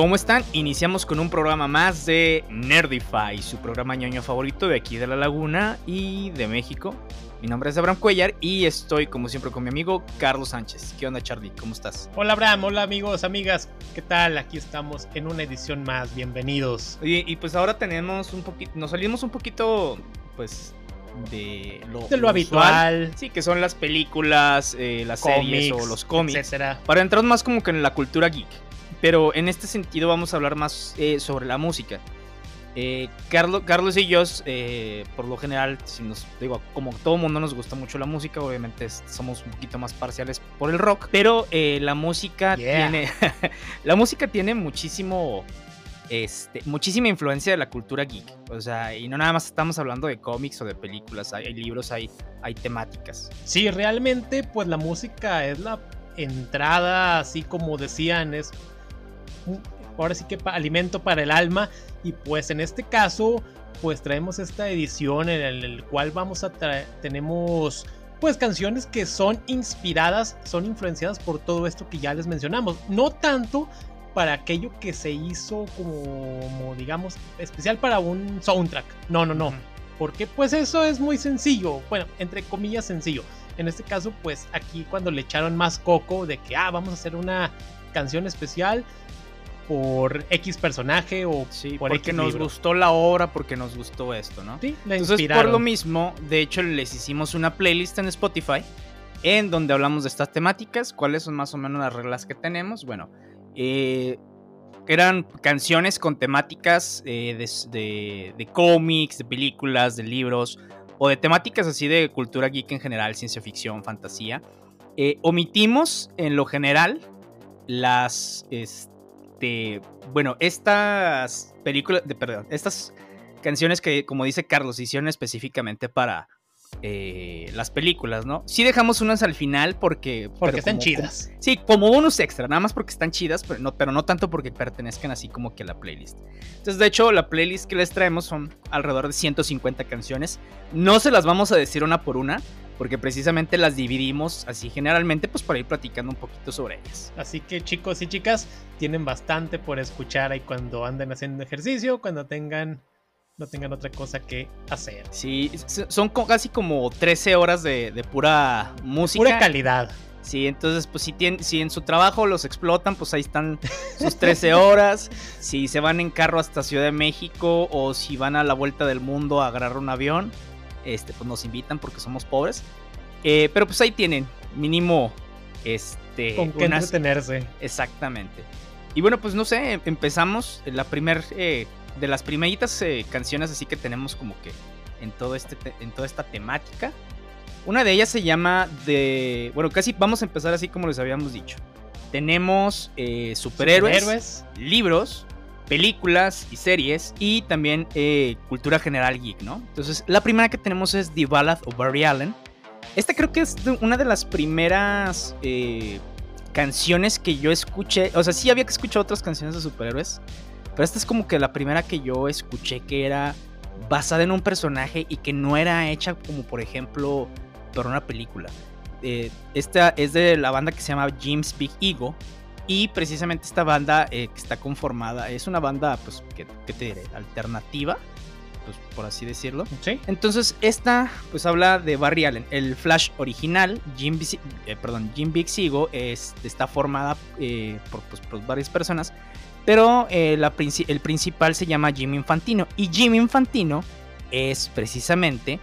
¿Cómo están? Iniciamos con un programa más de Nerdify, su programa ñoño favorito de aquí de La Laguna y de México. Mi nombre es Abraham Cuellar y estoy como siempre con mi amigo Carlos Sánchez. ¿Qué onda Charlie? ¿Cómo estás? Hola Abraham, hola amigos, amigas, ¿qué tal? Aquí estamos en una edición más, bienvenidos. Y, y pues ahora tenemos un poquito, nos salimos un poquito, pues, de lo, De lo habitual. Sí, que son las películas, eh, las series o los cómics. etcétera. Para entrar más como que en la cultura geek. Pero en este sentido vamos a hablar más eh, sobre la música. Eh, Carlos, Carlos y yo, eh, por lo general, si nos digo, como todo mundo nos gusta mucho la música, obviamente somos un poquito más parciales por el rock, pero la música Yeah. tiene, la música tiene muchísimo, este, muchísima influencia de la cultura geek. O sea, y no nada más estamos hablando de cómics o de películas, hay, hay libros, hay, hay temáticas. Sí, realmente, pues la música es la entrada, así como decían, es ahora sí que pa- alimento para el alma. Y pues en este caso, pues traemos esta edición en el, el cual vamos a traer, tenemos pues canciones que son inspiradas, son influenciadas por todo esto que ya les mencionamos. No tanto para aquello que se hizo como, como, digamos, especial para un soundtrack. No, no, no. Porque pues eso es muy sencillo. Bueno, entre comillas sencillo. En este caso, pues aquí cuando le echaron más coco de que, ah, vamos a hacer una canción especial por X personaje o Sí, por porque X nos libro. gustó la obra, porque nos gustó esto, ¿no? Sí, la Entonces, por lo mismo, de hecho, les hicimos una playlist en Spotify en donde hablamos de estas temáticas, cuáles son más o menos las reglas que tenemos. Bueno, eh, eran canciones con temáticas eh, de, de- de cómics, de películas, de libros, o de temáticas así de cultura geek en general, ciencia ficción, fantasía. Eh, omitimos en lo general las, este, bueno, estas películas, de, perdón, estas canciones que, como dice Carlos, hicieron específicamente para eh, las películas, ¿no? Sí dejamos unas al final porque... Porque están como- chidas. Sí, como bonus extra, nada más porque están chidas, pero no, pero no tanto porque pertenezcan así como que a la playlist. Entonces, de hecho, la playlist que les traemos son alrededor de 150 canciones. No se las vamos a decir una por una, porque precisamente las dividimos así generalmente, pues para ir platicando un poquito sobre ellas. Así que chicos y chicas, tienen bastante por escuchar ahí cuando anden haciendo ejercicio, cuando tengan no tengan otra cosa que hacer. Sí, son casi como 13 horas de, de pura música. Pura calidad. Sí, entonces, pues si, tienen, si en su trabajo los explotan, pues ahí están sus 13 horas. Si se van en carro hasta Ciudad de México o si van a la vuelta del mundo a agarrar un avión, este, pues nos invitan porque somos pobres. Eh, pero pues ahí tienen, mínimo, este, con qué unas- entretenerse. Exactamente. Y bueno, pues no sé, empezamos la primer, eh, de las primeritas eh, canciones así que tenemos como que en, todo este te- en toda esta temática. Una de ellas se llama de, bueno, casi vamos a empezar así como les habíamos dicho. Tenemos eh, superhéroes, Superhéroes. libros, películas y series y también eh, cultura general geek, ¿no? Entonces, la primera que tenemos es The Ballad of Barry Allen. Esta creo que es una de las primeras eh, canciones que yo escuché. O sea, sí había que escuchar otras canciones de superhéroes, pero esta es como que la primera que yo escuché que era basada en un personaje y que no era hecha como, por ejemplo, por una película. Eh, esta es de la banda que se llama Jim's Big Ego. Y precisamente esta banda eh, que está conformada, es una banda, pues, ¿qué, qué te diré? Alternativa, pues, por así decirlo. Sí. Entonces, esta, pues, habla de Barry Allen. El Flash original, Jim, eh, perdón, Jim Big Ego, es, está formada eh, por, pues, por varias personas. Pero la el principal se llama Jim Infantino. Y Jim Infantino es precisamente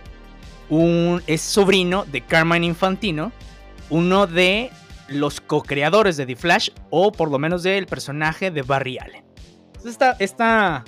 un. es sobrino de Carmine Infantino. Uno de los co-creadores de The Flash. O por lo menos del personaje de Barry Allen. Esta. esta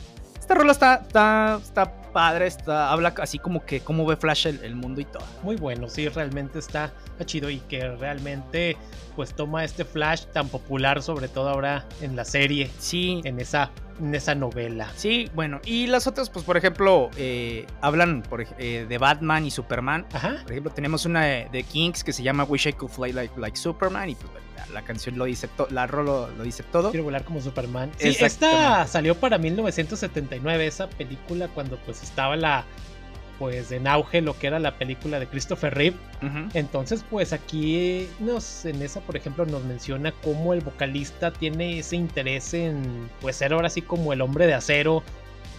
esta rola está, está, está padre, está, habla así como que cómo ve Flash el, el mundo y todo. Muy bueno, sí, realmente está chido y que realmente pues toma este Flash tan popular, sobre todo ahora en la serie, Sí, en esa, en esa novela. sí, bueno. Y las otras, pues por ejemplo, eh, hablan por eh, de Batman y Superman. Ajá. Por ejemplo, tenemos una de, de Kings que se llama Wish I Could Fly Like, like Superman y pues, la, canción lo dice, to- la rola lo dice todo. Quiero volar como Superman. Sí, esta salió para 1979, esa película, cuando pues estaba la, pues en auge lo que era la película de Christopher Reeve. Entonces, pues aquí nos, en esa, por ejemplo, nos menciona cómo el vocalista tiene ese interés en, pues, ser ahora sí como el hombre de acero,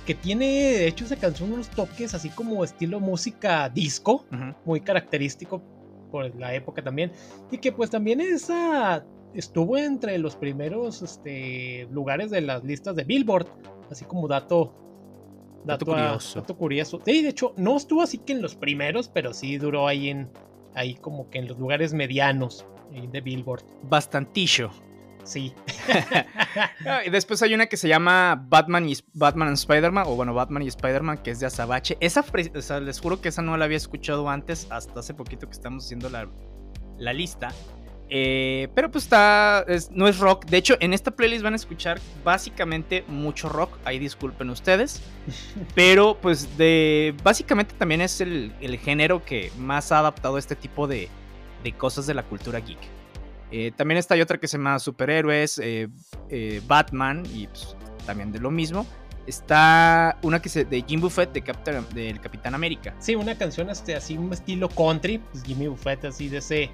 que tiene, de hecho, esa canción unos toques así como estilo música disco, muy característico por la época también, y que pues también esa estuvo entre los primeros este, lugares de las listas de Billboard, así como dato. Dato curioso. dato curioso. Sí, de hecho, no estuvo así que en los primeros, pero sí duró ahí en. Ahí como que en los lugares medianos de Billboard. Bastantillo. Sí. Ah, y después hay una que se llama Batman y Batman and Spider-Man, o bueno, Batman y Spider-Man, que es de Azabache. Esa, pre- o sea, les juro que esa no la había escuchado antes, hasta hace poquito que estamos haciendo la, la lista. Eh, pero pues está, es- no es rock. De hecho, en esta playlist van a escuchar básicamente mucho rock. Ahí disculpen ustedes. Pero pues de, básicamente también es el, el género que más ha adaptado este tipo de, de cosas de la cultura geek. Eh, también está hay otra que se llama Superhéroes, eh, eh, Batman, y pues, también de lo mismo. Está una que se de Jim Buffett de Captain- del Capitán América. Sí, una canción este, así, un estilo country. Pues Jimmy Buffett, así de ese.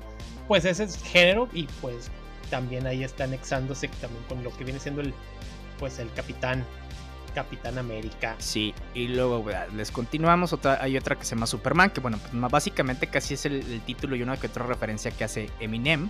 Pues ese es género. Y pues también ahí está anexándose también con lo que viene siendo el. Pues el Capitán. Capitán América. Sí, y luego les continuamos. Otra, hay otra que se llama Superman, que bueno, pues básicamente casi es el, el título y una que otra referencia que hace Eminem.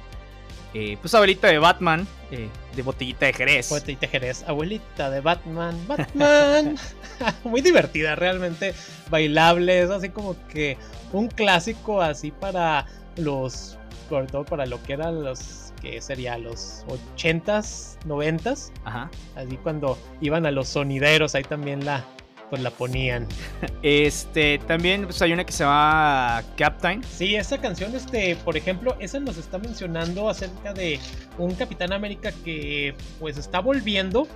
Eh, pues abuelita de Batman, eh, de botellita de Jerez. Poeta y Tejerez, abuelita de Batman, Batman. Muy divertida, realmente bailable, es así como que un clásico así para los, sobre todo para lo que eran los, que sería los 80s, 90s, Ajá. así cuando iban a los sonideros, ahí también la, pues la ponían. Este, también pues, hay una que se llama Captain. Sí, esa canción, este, por ejemplo, esa nos está mencionando acerca de un Capitán América que pues está volviendo,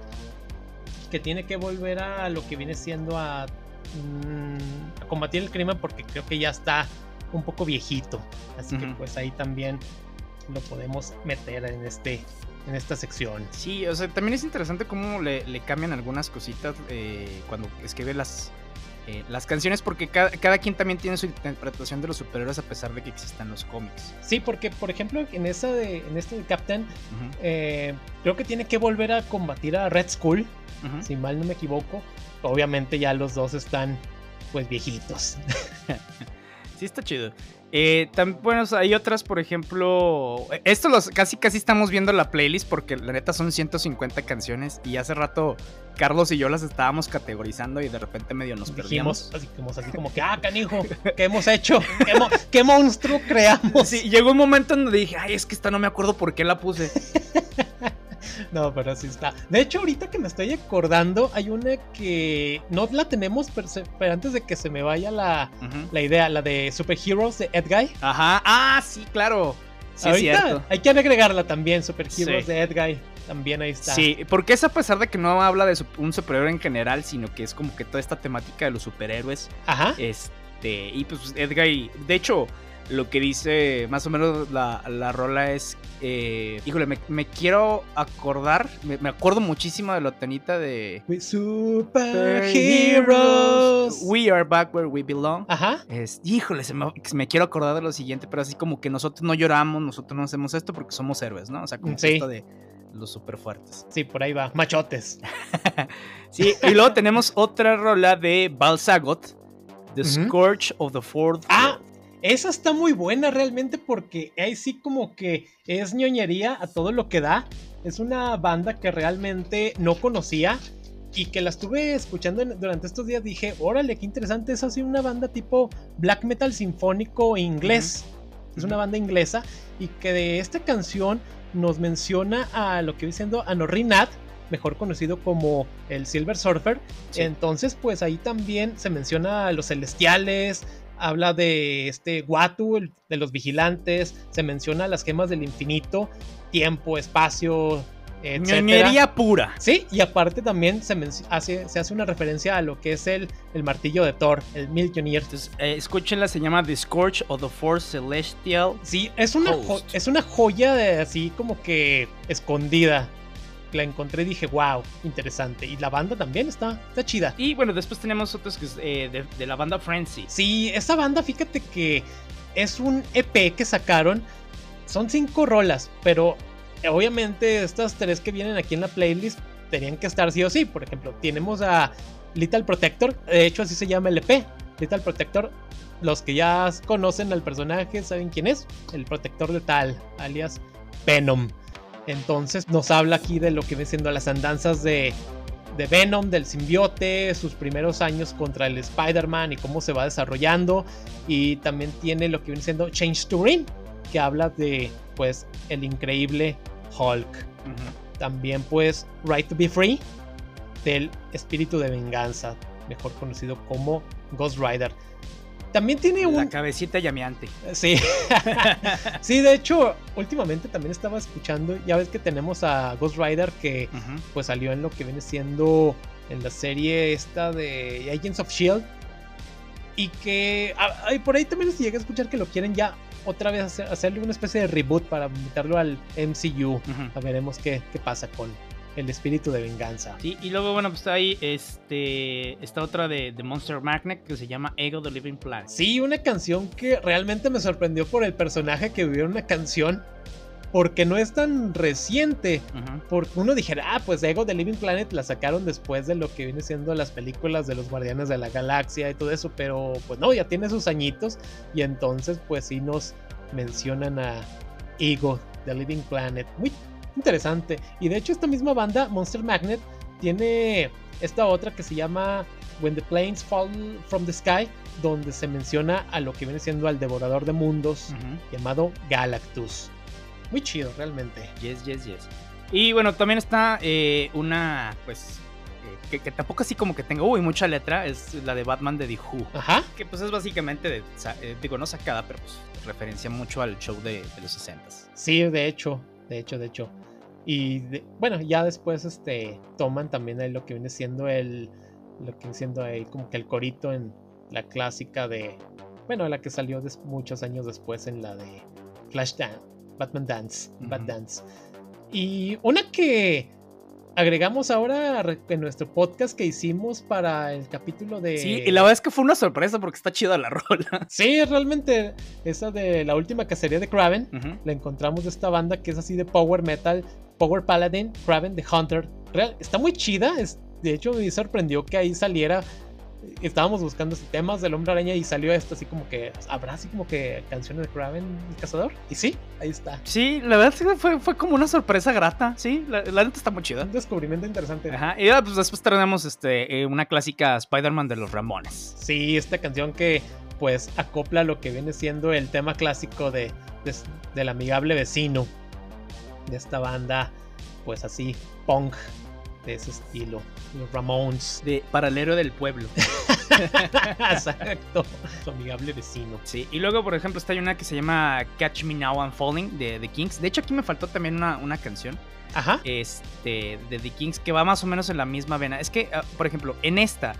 que tiene que volver a lo que viene siendo a, mm, a combatir el crimen porque creo que ya está un poco viejito. Así que pues ahí también lo podemos meter en este en esta sección. Sí, o sea, también es interesante cómo le, le cambian algunas cositas eh, cuando escribe las, eh, las canciones, porque cada, cada quien también tiene su interpretación de los superhéroes a pesar de que existan los cómics. Sí, porque por ejemplo en esa de en este de Captain eh, creo que tiene que volver a combatir a Red Skull. si mal no me equivoco. Obviamente ya los dos están pues viejitos. Sí, está chido. Eh, bueno, o sea, hay otras, por ejemplo. eh, Esto los casi casi estamos viendo la playlist porque la neta son 150 canciones. Y hace rato Carlos y yo las estábamos categorizando y de repente medio nos Dijimos perdimos. así como, así como que, ah, canijo, ¿qué hemos hecho? ¿Qué, mo- qué monstruo creamos? Sí, llegó un momento en donde dije, ay, es que esta no me acuerdo por qué la puse. No, pero sí está. De hecho, ahorita que me estoy acordando, hay una que no la tenemos, pero, se- pero antes de que se me vaya la, la idea, la de Superheroes de Ed Guy. Ajá, ah, sí, claro. Sí, es ahorita cierto. hay que agregarla también, Superheroes Sí. de Ed Guy. También ahí está. Sí, porque es a pesar de que no habla de un superhéroe en general, sino que es como que toda esta temática de los superhéroes. Ajá. Este, y pues Edgar, y- de hecho, lo que dice más o menos la, la rola es, eh, híjole, me, me quiero acordar, me, me acuerdo muchísimo de la tonita de... We Superheroes. We are back where we belong. Ajá. Es, híjole, se me, me quiero acordar de lo siguiente, pero así como que nosotros no lloramos, nosotros no hacemos esto porque somos héroes, ¿no? O sea, como Sí. esto de los super fuertes. Sí, por ahí va. Machotes. Sí, y luego tenemos otra rola de Balsagot, The. Scourge of the Fourth. Ah. Esa está muy buena realmente porque ahí sí como que es ñoñería a todo lo que da. Es una banda que realmente no conocía y que la estuve escuchando durante estos días. Dije, órale, qué interesante. Es así una banda tipo black metal sinfónico inglés. Es una banda inglesa y que de esta canción nos menciona a lo que viene siendo a mejor conocido como el Silver Surfer. Sí. Entonces, pues ahí también se menciona a los celestiales, habla de este Watu, el- de los vigilantes, se menciona las gemas del infinito, tiempo, espacio. Ñoñería pura. Sí, y aparte también se, hace, se hace una referencia a lo que es el, el martillo de Thor, el Mjolnir. Entonces, eh, escúchenla, se llama The Scourge of the Fourth Celestial. Sí, es una, es una joya de así como que escondida. La encontré y dije, wow, interesante. Y la banda también está, está chida. Y bueno, después tenemos otros que es eh, de, de, la banda Frenzy. Sí, esa banda, fíjate que es un EP que sacaron. Son cinco rolas, pero obviamente estas tres que vienen aquí en la playlist tenían que estar sí o sí. Por ejemplo, tenemos a Little Protector, de hecho así se llama el EP. Little Protector, los que ya conocen al personaje saben quién es, el protector de tal, alias Venom. Entonces nos habla aquí de lo que viene siendo las andanzas de, de Venom, del simbiote, sus primeros años contra el Spider-Man y cómo se va desarrollando. Y también tiene lo que viene siendo Change to Ring, que habla de pues el increíble Hulk. También pues Right to be Free, del espíritu de venganza, mejor conocido como Ghost Rider. También tiene un. La cabecita llameante. Sí. sí, de hecho, últimamente también estaba escuchando. Ya ves que tenemos a Ghost Rider que pues salió en lo que viene siendo en la serie esta de Agents of Shield. Y que. Ay, por ahí también se llega a escuchar que lo quieren ya otra vez hacerle una especie de reboot para invitarlo al MCU. A veremos qué, qué pasa con, el espíritu de venganza. Sí, y luego, bueno, pues ahí este, esta otra de, de, Monster Magnet que se llama Ego the Living Planet. Sí, una canción que realmente me sorprendió por el personaje que vivió una canción. Porque no es tan reciente. Porque uno dijera, ah, pues Ego the Living Planet la sacaron después de lo que viene siendo las películas de los Guardianes de la Galaxia y todo eso. Pero pues no, ya tiene sus añitos. Y entonces, pues sí nos mencionan a Ego the Living Planet. Muy interesante. Y de hecho esta misma banda, Monster Magnet, tiene esta otra que se llama When the Planes Fall from the Sky, donde se menciona a lo que viene siendo al devorador de mundos llamado Galactus. Muy chido, realmente. Yes, yes, yes. Y bueno, también está eh, una, pues, eh, que, tampoco así como que tenga, uy, mucha letra, es la de Batman de The Who. Ajá. Que pues es básicamente, de, eh, digo, no sacada, pero pues referencia mucho al show de, de los 60 Sí, de hecho, de hecho, de hecho. Y bueno, ya después este toman también ahí lo que viene siendo el lo que viene siendo ahí como que el corito en la clásica de bueno, la que salió muchos años después en la de Flash Dance, Batman Dance, Bad Dance. Y una que agregamos ahora en nuestro podcast que hicimos para el capítulo de. Sí, y la verdad es que fue una sorpresa porque está chida la rola. Sí, realmente, esa de la última cacería de Kraven, la encontramos de esta banda que es así de power metal, Power Paladin, Kraven the Hunter. Real, está muy chida. Es, de hecho, me sorprendió que ahí saliera. Estábamos buscando temas del hombre araña y salió esto así como que. ¿Habrá así como que canciones de Kraven el cazador? Y sí, ahí está. Sí, la verdad fue, fue como una sorpresa grata. Sí, la, la neta está muy chida. Un descubrimiento interesante. Ajá. Y pues después tenemos este, eh, una clásica Spider-Man de los Ramones. Sí, esta canción que pues acopla lo que viene siendo el tema clásico de, de del amigable vecino de esta banda, pues así, punk de ese estilo, los Ramones. De Paralelo del Pueblo. Exacto, su amigable vecino. Sí, y luego, por ejemplo, está una que se llama Catch Me Now I'm Falling de The Kings. De hecho, aquí me faltó también una, una canción. Ajá. Este, de The Kings, que va más o menos en la misma vena. Es que, ah, por ejemplo, en esta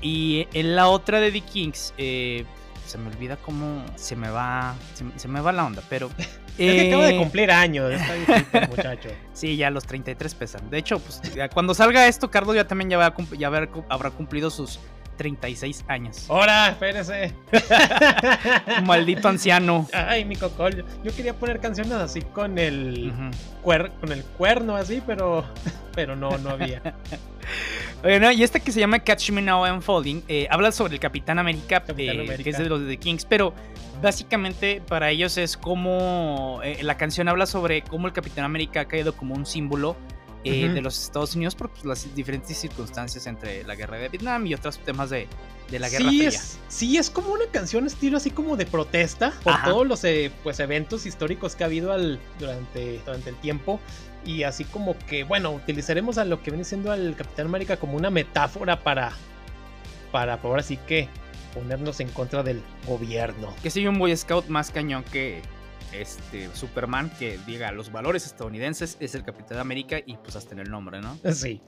y en la otra de The Kings, eh, se me olvida cómo se me va, se, me va la onda, pero... Es que acaba de eh, cumplir años, está muchacho. Sí, ya los 33 pesan. De hecho, pues cuando salga esto, Carlos ya también ya, va ya habrá cumplido sus 36 años. ¡Hora! Espérese. Maldito anciano. Ay, mi cocol. Yo quería poner canciones así con el, con el cuerno, así, pero, pero no, no había. Bueno, y este que se llama Catch Me Now I'm Falling eh, habla sobre el Capitán América, eh, que es de los de The Kings, pero básicamente para ellos es como eh, la canción habla sobre cómo el Capitán América ha caído como un símbolo de los Estados Unidos por pues, las diferentes circunstancias entre la guerra de Vietnam y otros temas de, la guerra sí Es, sí, es como una canción estilo así como de protesta por todos los pues, eventos históricos que ha habido al, durante, durante el tiempo y así como que, bueno, utilizaremos a lo que viene siendo al Capitán América como una metáfora para, para ahora sí que ponernos en contra del gobierno. Que soy un Boy Scout más cañón que, este, Superman que diga los valores estadounidenses es el Capitán de América y pues hasta en el nombre, ¿no? Sí.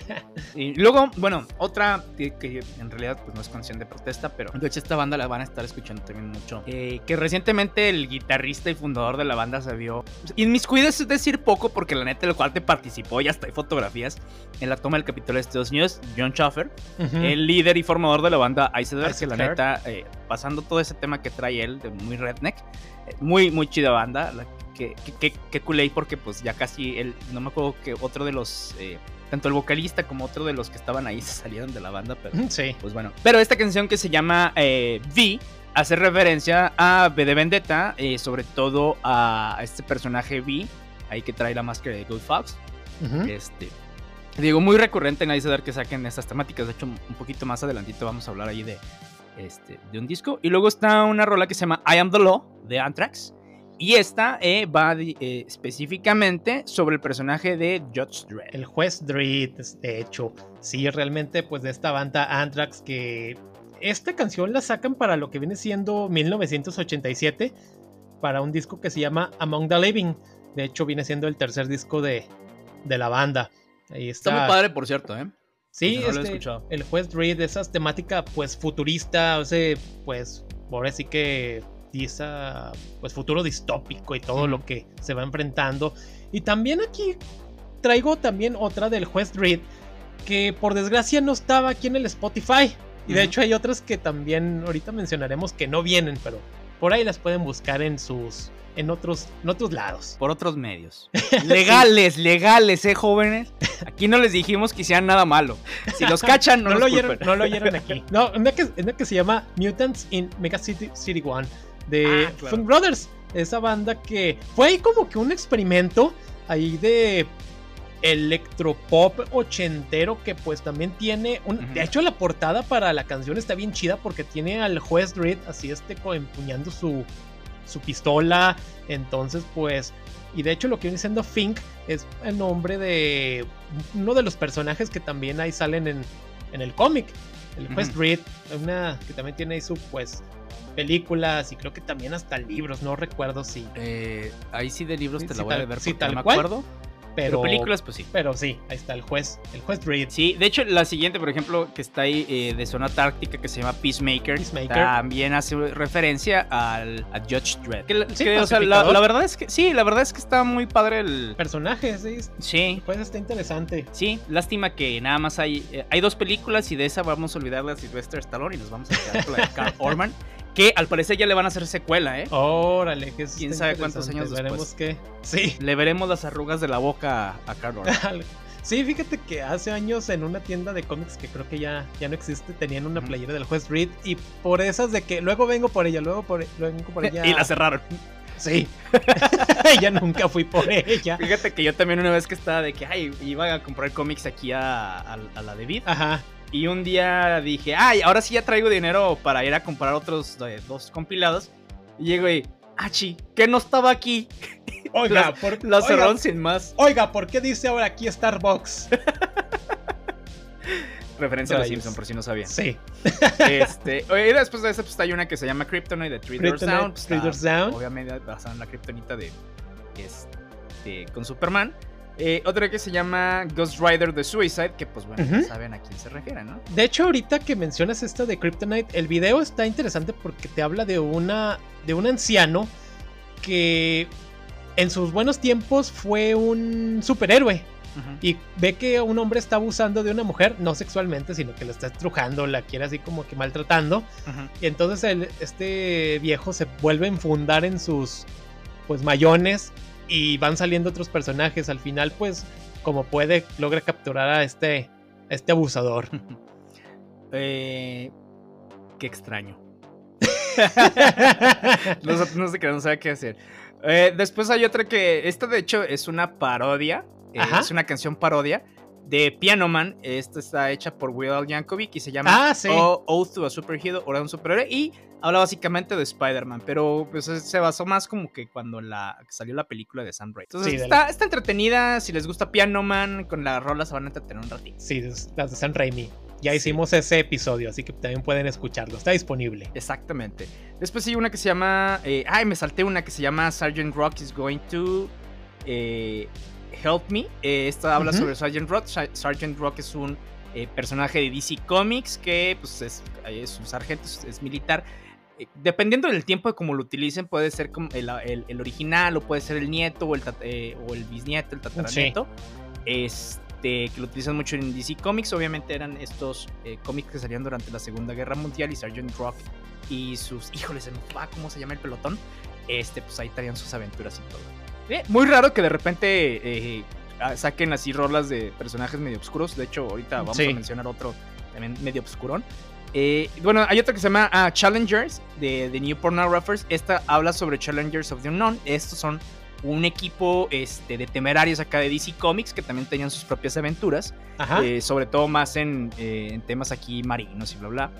y luego, bueno, otra que, que, en realidad pues no es canción de protesta, pero de hecho esta banda la van a estar escuchando también mucho. Eh, que recientemente el guitarrista y fundador de la banda se vio... Y mis cuides es decir poco porque la neta el cual te participó y hasta hay fotografías en la toma del capítulo de Estados Unidos, John Schaffer, uh -huh. el líder y formador de la banda Iceberg, que la neta, eh, pasando todo ese tema que trae él de muy redneck, muy, muy chida banda. La, que, que, que, culé porque pues ya casi él, no me acuerdo que otro de los, eh, tanto el vocalista como otro de los que estaban ahí se salieron de la banda, pero sí. pues bueno. Pero esta canción que se llama eh, V hace referencia a V de Vendetta, eh, sobre todo a este personaje V, ahí que trae la máscara de Goldfox. Uh -huh. Este, digo, muy recurrente en Iceberg que saquen estas temáticas, de hecho un poquito más adelantito vamos a hablar ahí de, este, de un disco. Y luego está una rola que se llama I Am the Law de Anthrax. Y esta eh, va eh, específicamente sobre el personaje de Judge Dredd. El juez Dredd, de hecho. Sí, realmente, pues de esta banda Anthrax que... Esta canción la sacan para lo que viene siendo 1987, para un disco que se llama Among the Living. De hecho, viene siendo el tercer disco de, de la banda. Ahí está. está muy padre, por cierto, ¿eh? Sí, no este, el juez Dredd, esa temática pues futurista, o sea, pues ahora sí que esa pues futuro distópico y todo lo que se va enfrentando. Y también aquí traigo también otra del juez Dredd que por desgracia no estaba aquí en el Spotify. Y de hecho hay otras que también ahorita mencionaremos que no vienen, pero por ahí las pueden buscar en sus en otros, en otros lados. Por otros medios. Legales, legales, eh, jóvenes. Aquí no les dijimos que hicieran nada malo. Si los cachan, no, no lo oyeron, no lo oyeron aquí. No, una que, una que se llama Mutants in Mega City, City One de ah, claro. Funk Brothers. Esa banda que fue ahí como que un experimento ahí de electropop ochentero que pues también tiene un, uh -huh. de hecho la portada para la canción está bien chida porque tiene al juez Dredd así este empuñando su su pistola entonces pues y de hecho lo que viene siendo Fink es el nombre de uno de los personajes que también ahí salen en, en el cómic el juez uh -huh. Dredd una que también tiene ahí su pues películas y creo que también hasta libros, no recuerdo si. Eh, ahí sí de libros sí, te la voy tal, a ver porque tal no me cual, acuerdo. Pero, Pero, películas, pues sí. Pero sí, ahí está el juez, el juez Dredd. Sí, de hecho, la siguiente, por ejemplo, que está ahí eh, de zona táctica, que se llama Peacemaker, Peacemaker. también hace referencia al a Judge Dredd. Que, Sí, que, o sea, la, la verdad es que sí, la verdad es que está muy padre el. Personaje, sí. Sí. Pues está interesante. Sí, lástima que nada más hay. eh, hay dos películas y de esa vamos a olvidar la Sylvester Stallone y nos vamos a quedar con la de Carl Orman. Que al parecer ya le van a hacer secuela, ¿eh? Órale, que es Quién sabe cuántos años después. Veremos que. Sí. Le veremos las arrugas de la boca a, Orman. Sí, fíjate que hace años en una tienda de cómics que creo que ya, ya no existe, tenían una playera del juez Reed y por esas de que luego vengo por ella, luego por, luego vengo por ella. y la cerraron. Sí. ya nunca fui por ella. Fíjate que yo también una vez que estaba de que, ay, iba a comprar cómics aquí a, a, a la de Vid. Ajá. Y un día dije, ay, ahora sí ya traigo dinero para ir a comprar otros eh, dos compilados. Y llego y, achi, que no estaba aquí. Oiga, por, la cerraron sin más. Oiga, ¿por qué dice ahora aquí Starbucks? Referencia a los Rayos. Simpson, por si no sabían. Sí. Este, y después de esa, pues hay una que se llama Kryptonite de Three Doors Down. pues, Down. Obviamente basada en la Kryptonita de, este, con Superman. Eh, otra que se llama Ghost Rider the Suicide, que pues bueno, ya saben a quién se refiere, ¿no? De hecho, ahorita que mencionas esta de Kryptonite, el video está interesante porque te habla de una de un anciano que en sus buenos tiempos fue un superhéroe y ve que un hombre está abusando de una mujer, no sexualmente, sino que la está estrujando, la quiere así como que maltratando. Y entonces el- este viejo se vuelve a enfundar en sus pues mayones y van saliendo otros personajes. Al final, pues, como puede, logra capturar a este, a este abusador. Eh, qué extraño. no, sé- qué, no sabe qué hacer. Eh, después hay otra que, esta de hecho es una parodia, eh, es una canción parodia de Piano Man. Esta está hecha por Will Yankovic y se llama Ah, sí. O- Oath to a Superhero, Hora de un Superhéroe. Y habla básicamente de Spider-Man, pero pues, es- se basó más como que cuando la, salió la película de Sam Raimi. Entonces Sí, está, está entretenida, si les gusta Piano Man, con la rola se van a entretener un ratito. Sí, las de San Raimi. Ya hicimos ese episodio, así que también pueden escucharlo. Está disponible. Exactamente. Después hay una que se llama. eh, ay, me salté una que se llama Sergeant Rock is going to eh, help me. Eh, esta habla sobre Sergeant Rock. Sergeant Rock es un eh, personaje de DC Comics que pues, es, es un sargento, es, es militar. Eh, Dependiendo del tiempo de cómo lo utilicen, puede ser como el, el- el original, o puede ser el nieto, o el, eh, o el bisnieto, el tataranieto. Este, que lo utilizan mucho en DC Comics. Obviamente eran estos eh, cómics que salían durante la Segunda Guerra Mundial y Sergeant Rock y sus. Híjole, se me va, ¿cómo se llama el pelotón? Este, pues ahí traían sus aventuras y todo. Eh, muy raro que de repente saquen así rolas de personajes medio oscuros. De hecho, ahorita vamos Sí. a mencionar otro también medio oscurón. Eh, bueno, hay otra que se llama ah, Challengers de, de New Pornographers. Esta habla sobre Challengers of the Unknown. Estos son un equipo este, de temerarios acá de DC Comics que también tenían sus propias aventuras. Ajá. Eh, sobre todo más en, eh, en temas aquí marinos y bla bla.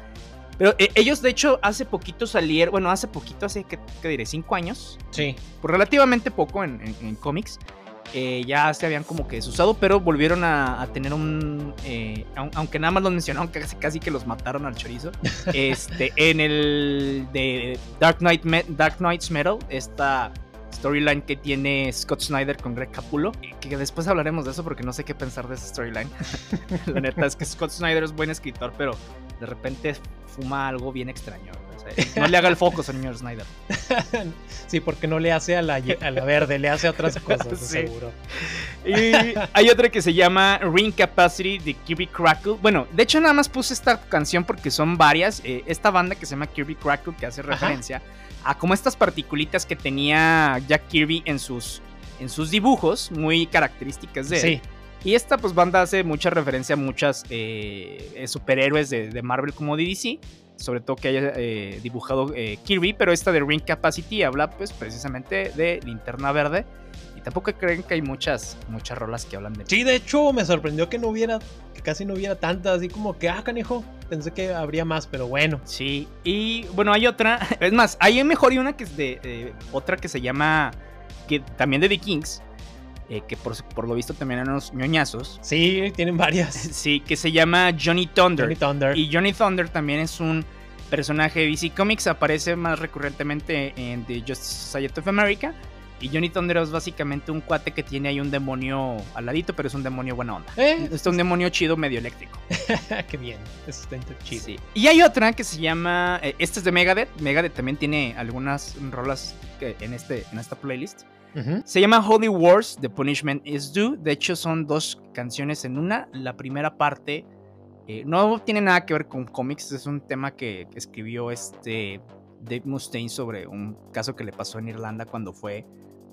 Pero eh, ellos de hecho hace poquito salieron, bueno, hace poquito, hace, ¿qué, qué diré? ¿Cinco años? sí. Por relativamente poco en, en- en cómics. Eh, ya se habían como que desusado, pero volvieron a, a tener un... eh, aun- aunque nada más los mencionaron, casi, casi que los mataron al chorizo. este, en el de Dark, Knight Dark Knight's Metal, esta storyline que tiene Scott Snyder con Greg Capullo, que después hablaremos de eso porque no sé qué pensar de esa storyline. La neta es que Scott Snyder es buen escritor, pero de repente fuma algo bien extraño. No le haga el foco, señor Snyder. sí, porque no le hace a la, a la verde, le hace a otras cosas, Sí. seguro. Y hay otra que se llama Ring Capacity de Kirby Crackle. Bueno, de hecho nada más puse esta canción porque son varias. Eh, esta banda que se llama Kirby Crackle que hace referencia a como estas particulitas que tenía Jack Kirby en sus, en sus dibujos, muy características de él. Sí, Y esta pues banda hace mucha referencia a muchas eh, eh, superhéroes de, de Marvel como de DC. Sobre todo que haya eh, dibujado eh, Kirby, pero esta de Ring Capacity habla pues precisamente de Linterna Verde. Y tampoco creen que hay muchas, muchas rolas que hablan de sí, de hecho me sorprendió que no hubiera, que casi no hubiera tantas, así como que, ah, canijo, pensé que habría más, pero bueno. Sí, y bueno, hay otra. Es más, hay mejor y una que es de. eh, otra que se llama. Que también de The Kings. Eh, que por, por lo visto también eran unos ñoñazos. Sí, tienen varias. Sí, que se llama Johnny Thunder. Johnny Thunder. Y Johnny Thunder también es un personaje de DC Comics. Aparece más recurrentemente en The Justice Society of America. Y Johnny Thunder es básicamente un cuate que tiene ahí un demonio al ladito, pero es un demonio buena onda. Eh, Es un demonio chido, medio eléctrico. qué bien, eso está chido. Sí. Y hay otra que se llama. eh, esta es de Megadeth. Megadeth también tiene algunas rolas que en, este, en esta playlist. Ujú. Se llama Holy Wars, The Punishment is Due. De hecho, son dos canciones en una. La primera parte eh, no tiene nada que ver con cómics. Es un tema que, escribió este Dave Mustaine sobre un caso que le pasó en Irlanda cuando fue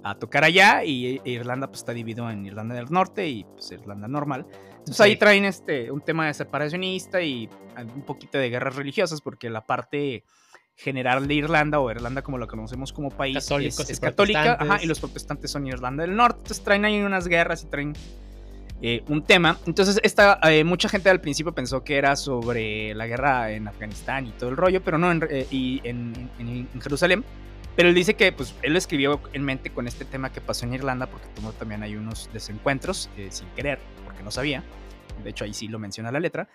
a tocar allá. Y Irlanda pues, está dividido en Irlanda del Norte y pues, Irlanda normal. Entonces Sí. ahí traen este, un tema de separacionista y un poquito de guerras religiosas, porque la parte general de Irlanda, o Irlanda como lo conocemos como país, Católicos es, es católica, ajá, y los protestantes son Irlanda del Norte. Entonces traen ahí unas guerras y traen eh, un tema. Entonces, esta, eh, mucha gente al principio pensó que era sobre la guerra en Afganistán y todo el rollo, pero no, en, eh, y en, en- en Jerusalén. Pero él dice que pues, él lo escribió en mente con este tema que pasó en Irlanda, porque tuvo también hay unos desencuentros eh, sin querer, porque no sabía. De hecho, ahí sí lo menciona la letra.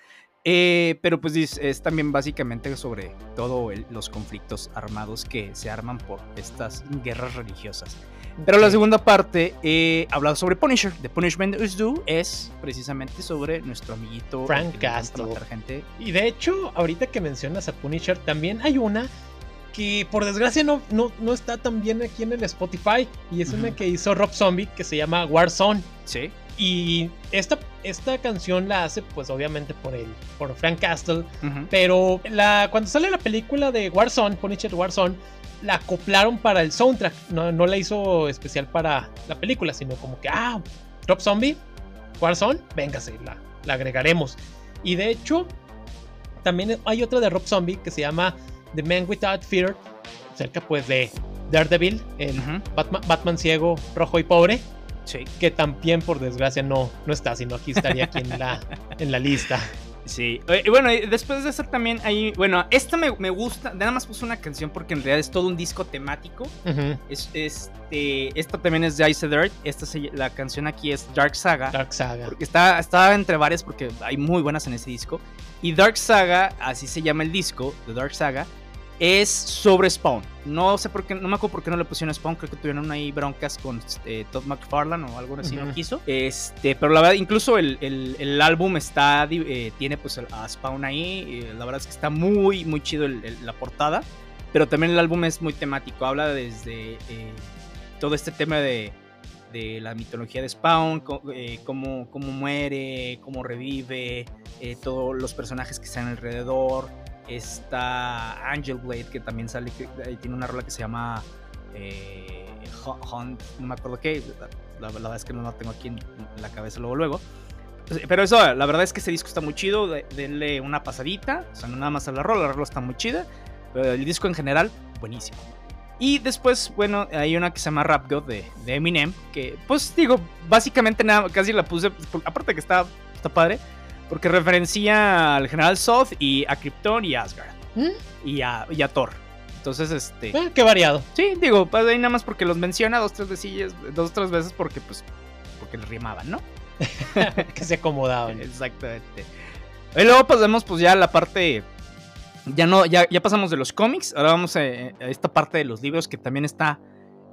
Eh, pero pues dice, es también básicamente sobre todo el- los conflictos armados que se arman por estas guerras religiosas. Pero la segunda parte eh, habla sobre Punisher. The Punishment is Due es precisamente sobre nuestro amiguito Frank Castle. gente. Y de hecho, ahorita que mencionas a Punisher, también hay una que por desgracia no, no, no está tan bien aquí en el Spotify. Y es una Ujú. que hizo Rob Zombie que se llama Warzone. Sí. Y esta, esta canción la hace, pues obviamente por el, por Frank Castle. Pero la, cuando sale la película de Warzone, Punisher Warzone, la acoplaron para el soundtrack. No, no la hizo especial para la película, sino como que, ah, Drop Zombie, Warzone, véngase, la, la agregaremos. Y de hecho, también hay otra de Rob Zombie que se llama The Man Without Fear, cerca pues de Daredevil, el Batman ciego, rojo y pobre, Sí. que también por desgracia no, no está, sino aquí estaría aquí en la, en la lista. Sí, eh, y bueno, después de eso también hay, bueno, esta me, me gusta, nada más puse una canción porque en realidad es todo un disco temático. Es, este, esta también es de Ice Dirt, esta se- la canción aquí es Dark Saga. Dark Saga. Porque está, está entre varias porque hay muy buenas en ese disco. Y Dark Saga, así se llama el disco, The Dark Saga, es sobre Spawn. No sé por qué, no me acuerdo por qué no le pusieron Spawn, creo que tuvieron ahí broncas con eh, Todd McFarlane o algo así, no quiso. Este, pero la verdad, incluso el, el- el álbum está, eh, tiene pues a Spawn ahí, eh, la verdad es que está muy, muy chido el- la portada. Pero también el álbum es muy temático, habla desde eh, todo este tema de, de la mitología de Spawn, eh, cómo, cómo muere, cómo revive, todos los personajes que están alrededor. Está Angel Blade, que también sale, que tiene una rola que se llama eh, no me acuerdo qué, la, la verdad es que no la tengo aquí en la cabeza luego luego. Pues, Pero eso, la verdad es que ese disco está muy chido, de- denle una pasadita, o sea, no nada más a la rola, la rola está muy chida, el disco en general, buenísimo. Y después, bueno, hay una que se llama Rap God de, de Eminem, que pues digo, básicamente nada, casi la puse, por- aparte que está, está padre, porque referencia al General Zod y a Krypton y a Asgard, ¿Mm? y a, y a Thor. Entonces, este... Eh, qué variado. Sí, digo, pues ahí nada más porque los menciona dos, tres veces, dos, tres veces porque, pues, porque le rimaban, ¿no? que se acomodaban. Exactamente. Y luego pasamos pues ya a la parte... Ya no, ya, ya pasamos de los cómics, ahora vamos a, a esta parte de los libros que también está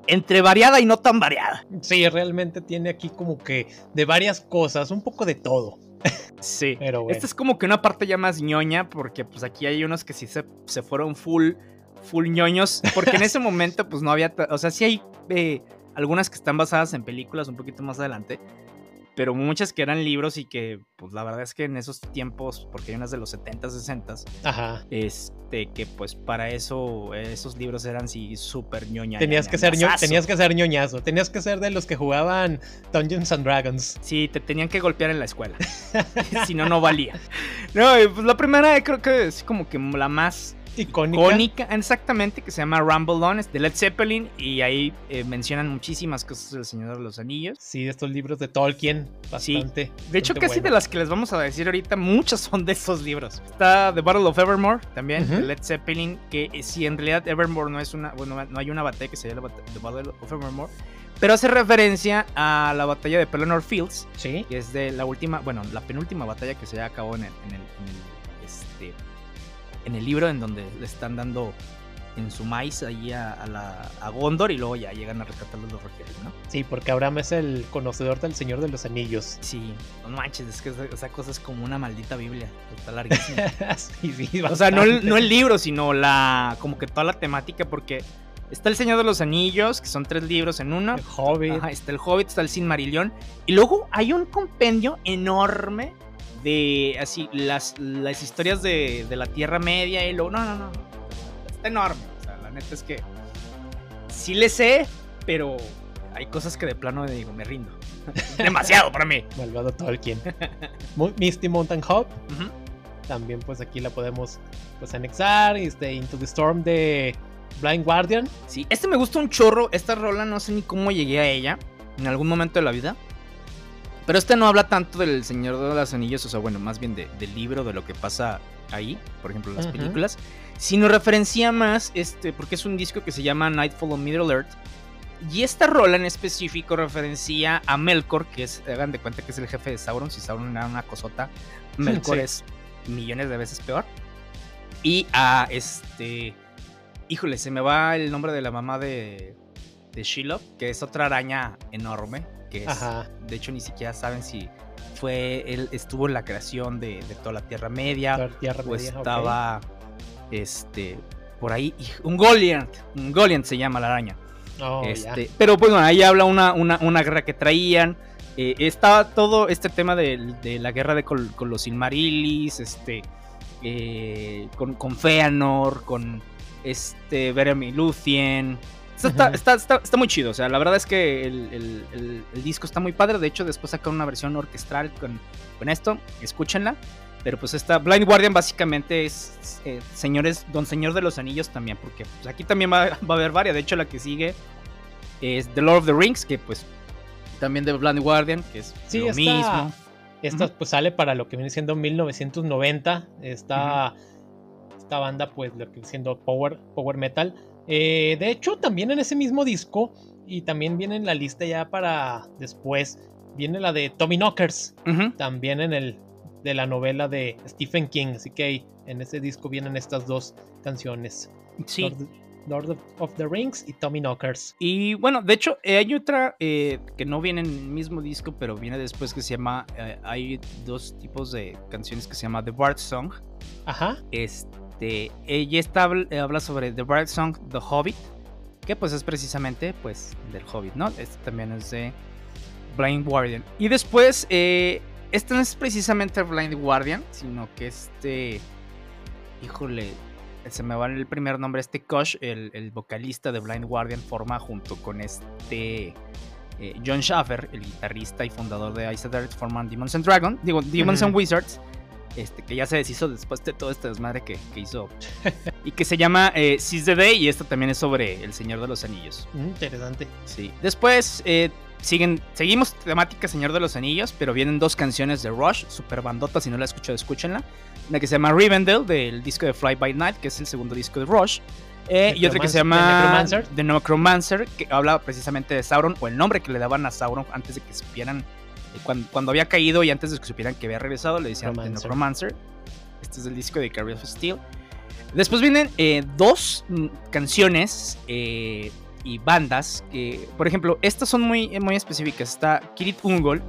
entre variada y no tan variada. Sí, realmente tiene aquí como que de varias cosas, un poco de todo. Sí. Pero bueno. Esta es como que una parte ya más ñoña, porque pues aquí hay unos que sí se, se fueron full, full ñoños, porque en ese momento pues no había, o sea, sí hay eh, algunas que están basadas en películas un poquito más adelante, pero muchas que eran libros y que pues la verdad es que en esos tiempos, porque hay unas de los 70s, 60s, Ajá. este, que pues para eso esos libros eran sí súper ñoña. Tenías que, ser ño- tenías que ser ñoñazo. Tenías que ser de los que jugaban Dungeons and Dragons. Sí, te tenían que golpear en la escuela. si no, no valía. No, pues la primera creo que es como que la más Icónica. icónica, exactamente, que se llama Rumble On, es de Led Zeppelin, y ahí eh, mencionan muchísimas cosas del Señor de los Anillos. Sí, estos libros de Tolkien. Sí. Bastante. De hecho, bastante casi de las que les vamos a decir ahorita, muchas son de esos libros. Está The Battle of Evermore, también, de Led Zeppelin, que eh, si en realidad Evermore no es una, bueno, no hay una batalla que se llama The Battle of Evermore, pero hace referencia a la batalla de Pelennor Fields, Sí. que es de la última, bueno, la penúltima batalla que se acabó en el, en el, en el, en el libro en donde le están dando en su maíz ahí a, a la, a Gondor y luego ya llegan a rescatarlos los rojeros, ¿no? Sí, porque Abraham es el conocedor del Señor de los Anillos. Sí, no manches, es que esa, esa cosa es como una maldita Biblia, está larguísima. sí, sí, o sea, no el, bastante. no el libro, sino la, como que toda la temática, porque está el Señor de los Anillos, que son tres libros en uno. El Hobbit. Ajá, está el Hobbit, está el Silmarillion. Y luego hay un compendio enorme de así las, las historias de, de la Tierra Media. Y luego, no, no, no. Está enorme. O sea, la neta es que sí le sé, pero hay cosas que de plano me digo, me rindo. Demasiado para mí. Malvado Tolkien. Misty Mountain Hop. Ujú. También pues aquí la podemos pues anexar. Este Into the Storm de Blind Guardian. Sí, este me gusta un chorro. Esta rola no sé ni cómo llegué a ella en algún momento de la vida. Pero este no habla tanto del Señor de los Anillos, o sea, bueno, más bien de- del libro, de lo que pasa ahí, por ejemplo, en las películas, sino referencia más, este, porque es un disco que se llama Nightfall on Middle Earth. Y esta rola en específico referencia a Melkor, que es, hagan de cuenta que es el jefe de Sauron. Si Sauron era una cosota, Melkor Sí. es millones de veces peor. Y a este. Híjole, se me va el nombre de la mamá de, de Shiloh, que es otra araña enorme. Que es, de hecho, ni siquiera saben si fue él estuvo en la creación de, de toda la Tierra Media Toda Tierra o Media, estaba este por ahí un Goliath, un Goliath se llama la araña. Oh. Este, pero pues bueno, ahí habla una, una, una guerra que traían. Eh, estaba todo este tema de, de la guerra de con, los Silmarilis, este, eh, con, con Feanor, con este Beremy Luthien. Está, está, Ujú. está, está- está muy chido, o sea, la verdad es que el, el- el- el disco está muy padre. De hecho, después sacaron una versión orquestral con, con esto, escúchenla. Pero pues esta Blind Guardian básicamente es eh, señores, Don Señor de los Anillos también, porque pues, aquí también va, va a haber varias. De hecho, la que sigue es The Lord of the Rings, que pues también de Blind Guardian, que es Sí, lo está- mismo. Esta pues sale para lo que viene siendo 1990. Esta, esta banda pues lo que viene siendo power, power metal. Eh, de hecho también en ese mismo disco y también viene en la lista ya para después. Viene la de Tommy Knockers. También en el de la novela de Stephen King. Así que en ese disco vienen estas dos canciones. Sí. Lord, of the Rings y Tommy Knockers. Y bueno, de hecho, eh, hay otra eh, que no viene en el mismo disco, pero viene después que se llama. Eh, hay dos tipos de canciones que se llama The Bard Song. Ajá. Este. Ella está, habla sobre The Bard Song, The Hobbit. Que pues es precisamente pues del Hobbit, ¿no? Este también es de Blind Guardian. Y después, este no es precisamente Blind Guardian, sino que este. Híjole, se me va el primer nombre. Este Kosh, el, vocalista de Blind Guardian, forma junto con este. Eh, John Schaffer, el guitarrista y fundador de Ice Dirt, forman Demons and Dragons, digo, Demons and Wizards, este, que ya se deshizo después de todo este desmadre que, hizo. y que se llama eh, Seize the Day, y esto también es sobre El Señor de los Anillos. Mm, interesante. Sí. Después eh, siguen, seguimos temática Señor de los Anillos, pero vienen dos canciones de Rush, super bandota, si no la escuchado, escúchenla. Una que se llama Rivendell, del disco de Fly By Night, que es el segundo disco de Rush. Eh, y otra que se llama The Necromancer, que habla precisamente de Sauron, o el nombre que le daban a Sauron antes de que supieran, eh, cuando, había caído y antes de que supieran que había regresado, le decían Necromancer. Este es el disco de Carrier of Steel. Después vienen eh, dos mm, canciones y bandas. Que, por ejemplo, estas son muy, muy específicas. Está Kirit Ungol,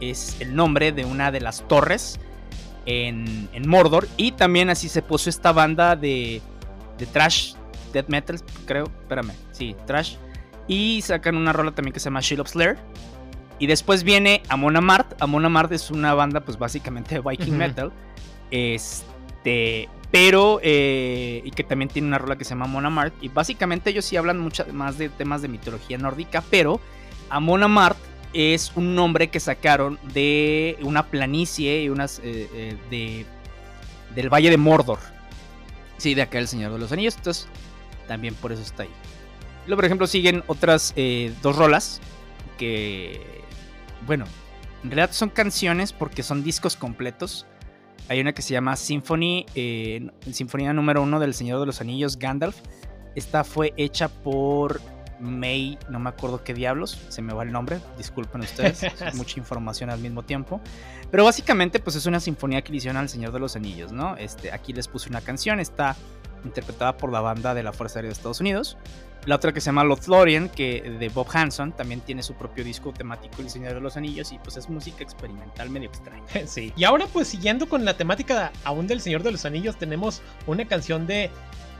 es el nombre de una de las torres en, en Mordor. Y también así se puso esta banda de, de trash, death metal, creo. Espérame, sí, trash. Y sacan una rola también que se llama Shield of Slayer. Y después viene Amon Amart. Amon Amart es una banda, pues básicamente de Viking metal. Este, pero eh, y que también tiene una rola que se llama Mona y básicamente ellos sí hablan mucho más de temas de mitología nórdica, pero Amon Amart es un nombre que sacaron de una planicie y unas eh, eh, de del Valle de Mordor. Sí, de acá el Señor de los Anillos, entonces también por eso está ahí. Luego, por ejemplo, siguen otras dos rolas que, bueno, en realidad son canciones porque son discos completos hay una que se llama Symphony, eh, Sinfonía número uno del Señor de los Anillos, Gandalf. Esta fue hecha por May, no me acuerdo qué diablos, se me va el nombre, disculpen ustedes, mucha información al mismo tiempo. Pero básicamente, pues es una sinfonía que le hicieron al Señor de los Anillos, ¿no? Este, aquí les puse una canción, está interpretada por la banda de la Fuerza Aérea de Estados Unidos. La otra que se llama Lothlorien, que de Bob Hanson, también tiene su propio disco temático El Señor de los Anillos y pues es música experimental medio extraña. Sí. Y ahora pues siguiendo con la temática aún del Señor de los Anillos, tenemos una canción de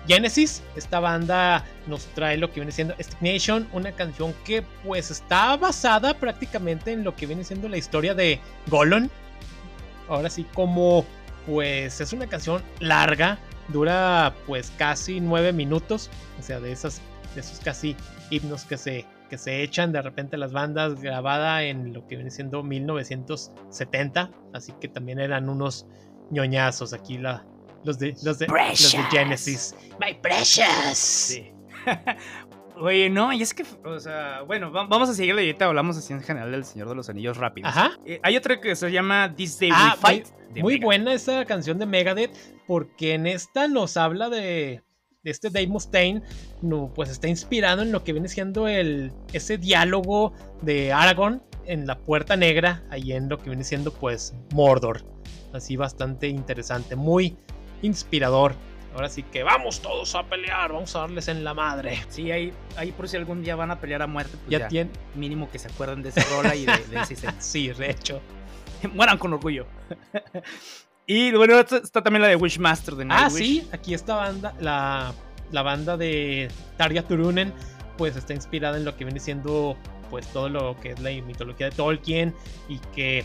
Genesis. Esta banda nos trae lo que viene siendo Stagnation, una canción que pues está basada prácticamente en lo que viene siendo la historia de Gollum. Ahora sí, como pues es una canción larga, dura pues casi nueve minutos, o sea, de esas de esos casi himnos que se, que se echan de repente las bandas, grabada en lo que viene siendo 1970, así que también eran unos ñoñazos aquí la, los, de, los, de, los de Genesis. My precious. Sí. Oye, no, y es que, o sea, bueno, vamos a seguirle ahorita hablamos así en general del Señor de los Anillos rápido. Ajá. Eh, hay otra que se llama This Day ah, We Fight. Muy, buena esa canción de Megadeth, porque en esta nos habla de, este Dave Mustaine, no, pues está inspirado en lo que viene siendo el, ese diálogo de Aragorn en la Puerta Negra, ahí en lo que viene siendo pues Mordor. Así bastante interesante, muy inspirador. Ahora sí que vamos todos a pelear, vamos a darles en la madre. Sí, ahí, ahí por si algún día van a pelear a muerte, pues ya, ya mínimo que se acuerden de esa rola y de, ese Sí, de hecho. Mueran con orgullo. y bueno, está también la de Wishmaster de Nightwish. Ah, sí, aquí esta banda, la, la banda de Tarja Turunen, pues está inspirada en lo que viene siendo pues todo lo que es la mitología de Tolkien y que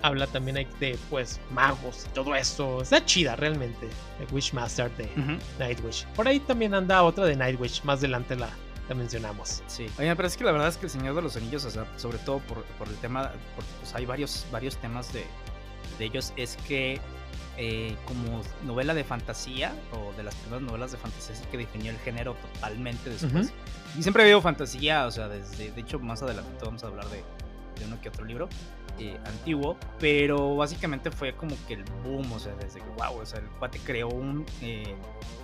habla también de pues magos y todo eso. Está chida realmente. The Wishmaster de Nightwish. Por ahí también anda otra de Nightwish. Más adelante la, la mencionamos. Sí. Oye, me parece que la verdad es que el Señor de los Anillos, o sea, sobre todo por, por el tema, porque pues hay varios, varios temas de, de ellos, es que eh, como novela de fantasía, o de las primeras novelas de fantasía que definió el género totalmente después. Y siempre habido fantasía, o sea, desde, de hecho más adelante vamos a hablar de, de uno que otro libro. eh, antiguo, pero básicamente fue como que el boom, o sea, desde que, wow, o sea, el cuate creó un... Eh,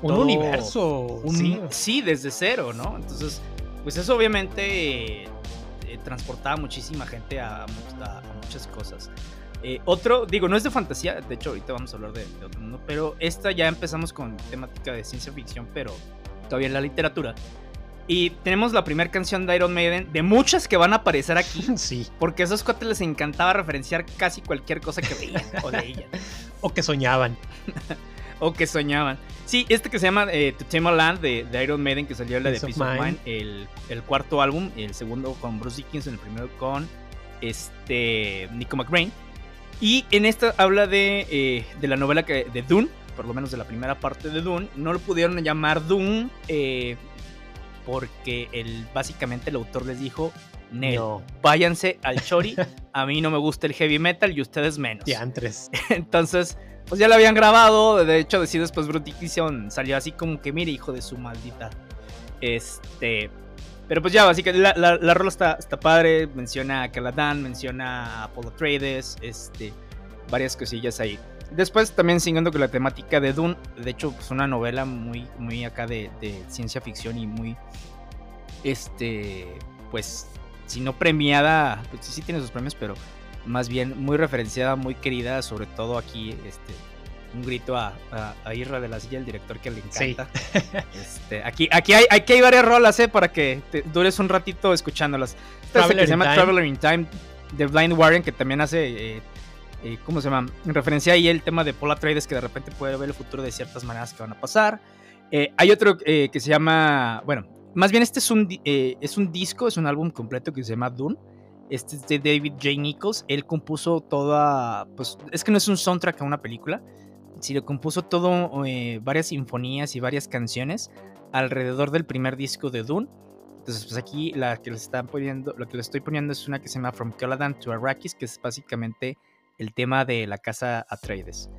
un universo. sí. desde cero, ¿no? Entonces, pues eso obviamente transportaba muchísima gente a, muchas cosas. Otro, digo, no es de fantasía, de hecho ahorita vamos a hablar de, de, otro mundo, pero esta ya empezamos con temática de ciencia ficción, pero todavía en la literatura. Y tenemos la primera canción de Iron Maiden, de muchas que van a aparecer aquí. Sí. Porque a esos cuates les encantaba referenciar casi cualquier cosa que veían o leían. o que soñaban. o que soñaban. Sí, este que se llama eh, To Tame Land de, Iron Maiden, que salió la de Peace of Mind, el, cuarto álbum, el segundo con Bruce Dickinson, el primero con este Nico McBrain. Y en esta habla de, eh, de la novela que, de Dune, por lo menos de la primera parte de Dune. No lo pudieron llamar Dune eh, porque el, básicamente el autor les dijo, no. váyanse al chori, a mí no me gusta el heavy metal y ustedes menos. antes Entonces, pues ya lo habían grabado, de hecho, así después Brute salió así como que, mire, hijo de su maldita. Este... Pero pues ya, básicamente, la, la, la rola está, está, padre, menciona a Caladan, menciona a Apollo Trades, este, varias cosillas ahí. Después también siguiendo con la temática de Dune, de hecho es pues, una novela muy, muy acá de, ciencia ficción y muy, este, pues, si no premiada, pues sí, tiene sus premios, pero más bien muy referenciada, muy querida, sobre todo aquí, este, un grito a, a, Irra de la silla, el director que le encanta. Este, aquí, aquí, hay, aquí hay varias rolas, ¿eh? Para que te dures un ratito escuchándolas. Esta se llama Traveler in Time de Blind Warren, que también hace eh, eh, ¿cómo se llama? En referencia ahí el tema de Polar Trades que de repente puede ver el futuro de ciertas maneras que van a pasar. Eh, hay otro que se llama, bueno, más bien este es un, es un disco, es un álbum completo que se llama Dune. Este es de David J. Nichols. Él compuso toda, pues es que no es un soundtrack a una película, sino compuso todo, varias sinfonías y varias canciones alrededor del primer disco de Dune. Entonces, pues aquí la que les están poniendo, lo que les estoy poniendo es una que se llama From Caladan to Arrakis, que es básicamente el tema de la casa Atreides.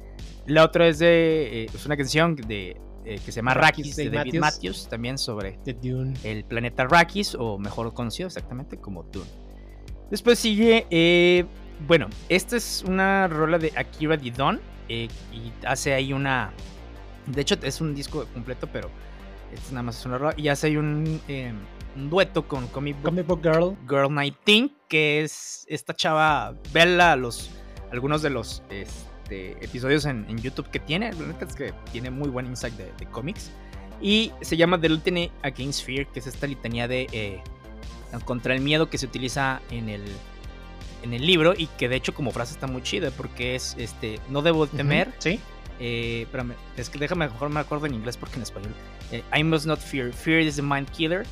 La otra es de es una canción de, eh, que se llama Rakis de, David Matthews. también sobre el planeta Rakis, o mejor conocido exactamente como Dune. Después sigue, eh, bueno, esta es una rola de Akira Didon eh, y hace ahí una, de hecho es un disco completo, pero es nada más es una rola y hace ahí un, un dueto con Comic Book, Girl. Girl 19, que es esta chava, vela los algunos de los este, episodios en, YouTube que tiene. La es que tiene muy buen insight de, cómics. Y se llama The Litany Against Fear, que es esta litanía de eh, contra el miedo que se utiliza en el, en el libro y que de hecho como frase está muy chida porque es este no debo temer. sí. Eh, espérame, es que déjame mejor me acuerdo en inglés porque en español. Eh, I must not fear. Fear is the mind killer.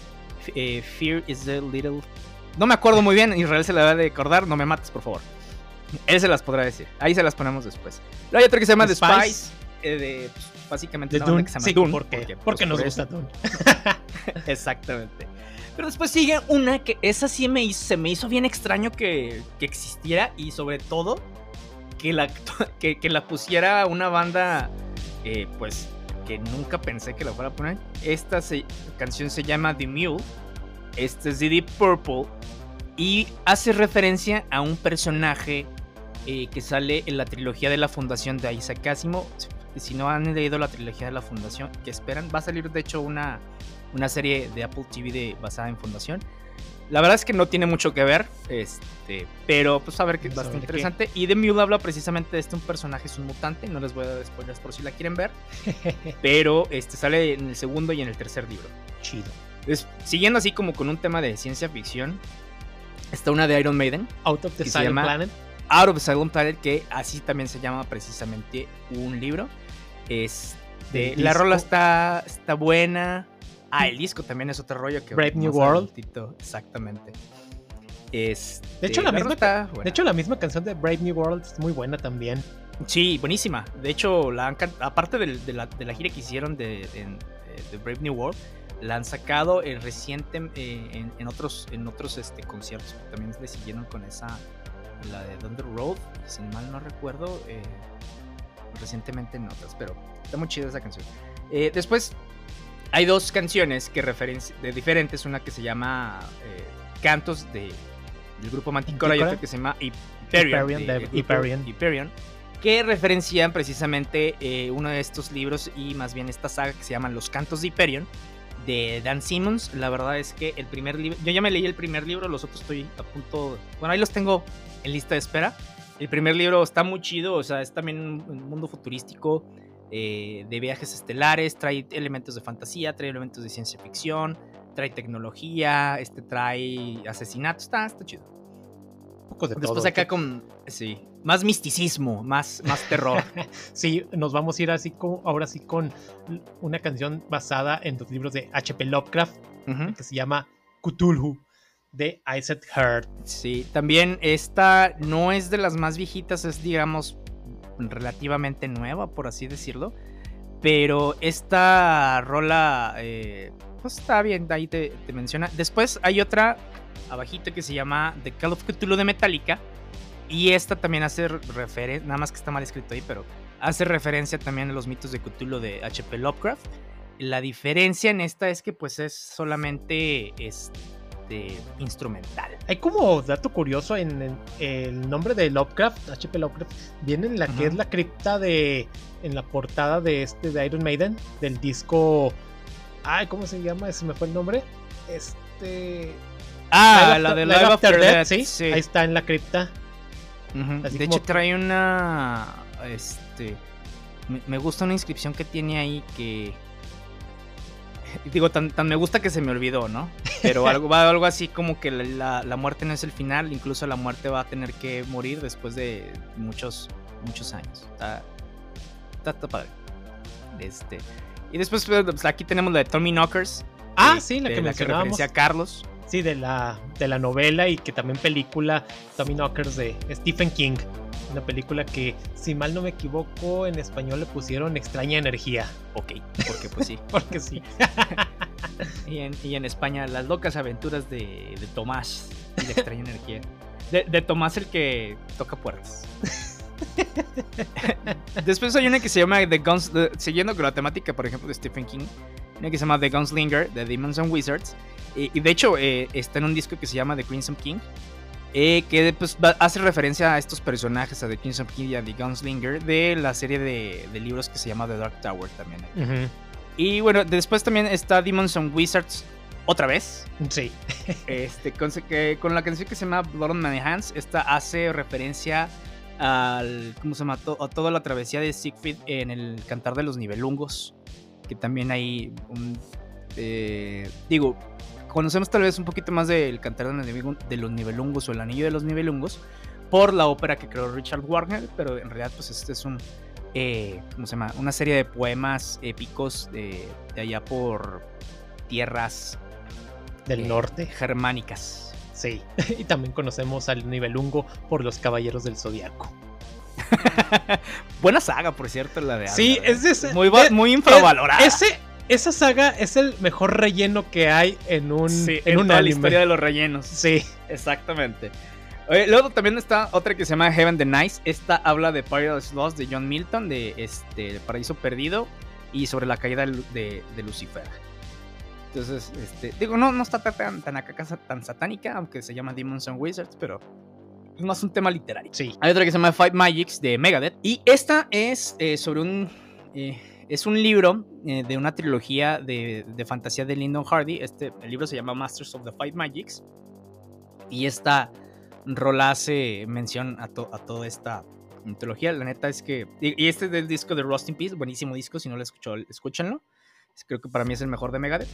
fear is the little. No me acuerdo muy bien, Israel se la va a acordar, no me mates, por favor. Él se las podrá decir. Ahí se las ponemos después. Luego hay otro que se llama The, Spice. Eh, de, pues, básicamente de Dune. Que se llama sí, Dune. Porque, porque, nos gusta Dune. Exactamente. Pero después sigue una que esa sí me se me hizo bien extraño que, que existiera y sobre todo que la, que, que la pusiera una banda eh, pues que nunca pensé que la fuera a poner. Esta canción se llama The Mule. Este es de Deep Purple y hace referencia a un personaje eh, que sale en la trilogía de la Fundación de Isaac Asimov. Si no han leído la trilogía de la Fundación, que esperan, va a salir de hecho una, una serie de Apple TV de, basada en Fundación. La verdad es que no tiene mucho que ver, este, pero pues a ver que es bastante interesante. Y de Mule habla precisamente de este un personaje, es un mutante, no les voy a dar spoilers por si la quieren ver, pero este sale en el segundo y en el tercer libro. Chido. siguiendo así como con un tema de ciencia ficción, está una de Iron Maiden. Out of the Silent Planet. Out of the Silent Planet, que así también se llama precisamente un libro. Este, la rola está, está buena. Ah, el disco también es otro rollo que Brave New World. Exactamente. Este, de, hecho, la, misma, de hecho, la misma canción de Brave New World es muy buena también. Sí, buenísima. De hecho, la aparte de, la, gira que hicieron de, de, Brave New World, la han sacado eh, reciente eh, en, otros, en otros este, conciertos. También le siguieron con esa la de Thunder Road, si mal no recuerdo, eh, recientemente en otras, pero está muy chida esa canción. Eh, después hay dos canciones que de diferentes, una que se llama eh, Cantos de, del grupo Manticora, y otro que se llama Hyperion, Hyperion, Hyperion, que referencian precisamente eh, uno de estos libros y más bien esta saga que se llama Los Cantos de Hyperion de Dan Simmons. La verdad es que el primer libro, yo ya me leí el primer libro, los otros estoy a punto, bueno, ahí los tengo en lista de espera. El primer libro está muy chido, o sea, es también un mundo futurístico eh, de viajes estelares, trae elementos de fantasía, trae elementos de ciencia ficción, trae tecnología, este trae asesinatos, está, está chido. Un poco de Después acá con, sí, más misticismo, más, más terror. sí, nos vamos a ir así con, ahora sí con una canción basada en los libros de H.P. Lovecraft, que se llama Cthulhu de Isaac Heard. Sí, también esta no es de las más viejitas, es digamos relativamente nueva, por así decirlo. Pero esta rola, eh, pues está bien, ahí te, menciona. Después hay otra abajito que se llama The Call of Cthulhu de Metallica. Y esta también hace referencia, nada más que está mal escrito ahí, pero hace referencia también a los mitos de Cthulhu de H.P. Lovecraft. La diferencia en esta es que pues es solamente este, instrumental. Hay como dato curioso en, el nombre de Lovecraft, HP Lovecraft, viene en la que es la cripta de. en la portada de este de Iron Maiden, del disco. Ay, ¿cómo se llama? Ese me fue el nombre. Este. Ah, la de Live, After, Death, ¿sí? Ahí está en la cripta. de hecho, trae una. Este. me gusta una inscripción que tiene ahí que digo, tan, me gusta que se me olvidó, ¿no? Pero algo, va algo así como que la, muerte no es el final, incluso la muerte va a tener que morir después de muchos, muchos años. Está, está, padre. Este, y después pues, aquí tenemos la de Tommy Knockers. Ah, sí, la que me referencia a Carlos. Sí, de la, de la novela y que también película Tommy Knockers de Stephen King. Una película que, si mal no me equivoco, en español le pusieron Extraña Energía. Ok, porque pues sí. porque sí. y, en, España, Las locas aventuras de, Tomás y la Extraña Energía. De, Tomás el que toca puertas. Después hay una que se llama The Guns, siguiendo con la temática, por ejemplo, de Stephen King, una que se llama The Gunslinger, de Demons and Wizards, y, de hecho eh, está en un disco que se llama The Crimson King, eh, que pues, hace referencia a estos personajes, a The Kings of King y a The Gunslinger, de la serie de, libros que se llama The Dark Tower también. Y bueno, después también está Demons and Wizards otra vez. Sí. este, con, con, la canción que se llama Blood on My Hands, esta hace referencia al, ¿cómo se llama? a toda la travesía de Siegfried en el Cantar de los Nivelungos, que también hay un... Eh, digo, conocemos tal vez un poquito más del Cantar de los Nivelungos o el Anillo de los Nivelungos por la ópera que creó Richard Wagner, pero en realidad pues este es un, eh, ¿cómo se llama? Una serie de poemas épicos de, allá por tierras del eh, norte germánicas. Sí, y también conocemos al Nivelungo por los Caballeros del Zodiaco. Buena saga, por cierto, la de Sí, es ese, muy, muy infravalorada. Ese esa saga es el mejor relleno que hay en un, sí, en, la historia de los rellenos. Sí. Exactamente. luego también está otra que se llama Heaven the Nice. Esta habla de Paradise Lost de John Milton, de este el Paraíso Perdido y sobre la caída de, Lucifer. Entonces, este, digo, no, no está tan, tan, tan satánica, aunque se llama Demons and Wizards, pero es más un tema literario. Sí. Hay otra que se llama Five Magics de Megadeth. Y esta es eh, sobre un eh, es un libro eh, de una trilogía de, fantasía de Lyndon Hardy. Este, el libro se llama Masters of the Five Magics. Y esta rola hace mención a, a toda esta mitología. La neta es que. Y, este es del disco de Rust in Peace, buenísimo disco. Si no lo escuchó, escúchenlo. Creo que para mí es el mejor de Megadeth.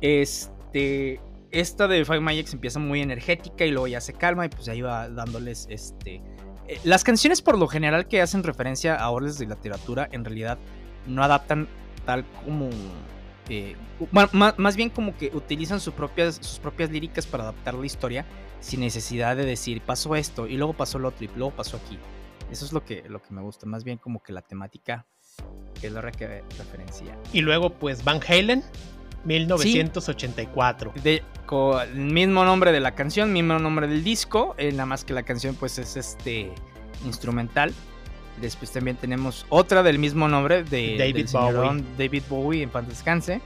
Este. Esta de Five Magics empieza muy energética y luego ya se calma y pues ahí va dándoles este. Eh, las canciones por lo general que hacen referencia a órdenes de literatura en realidad no adaptan tal como... Eh, más, bien como que utilizan sus propias, sus propias líricas para adaptar la historia sin necesidad de decir pasó esto y luego pasó lo otro y luego pasó aquí. Eso es lo que, lo que me gusta, más bien como que la temática es la que referencia. Y luego pues Van Halen, 1984. de, con el mismo nombre de la canción, mismo nombre del disco, eh, nada más que la canción pues es este instrumental. Después también tenemos otra del mismo nombre de David Bowie. David Bowie en paz descanse.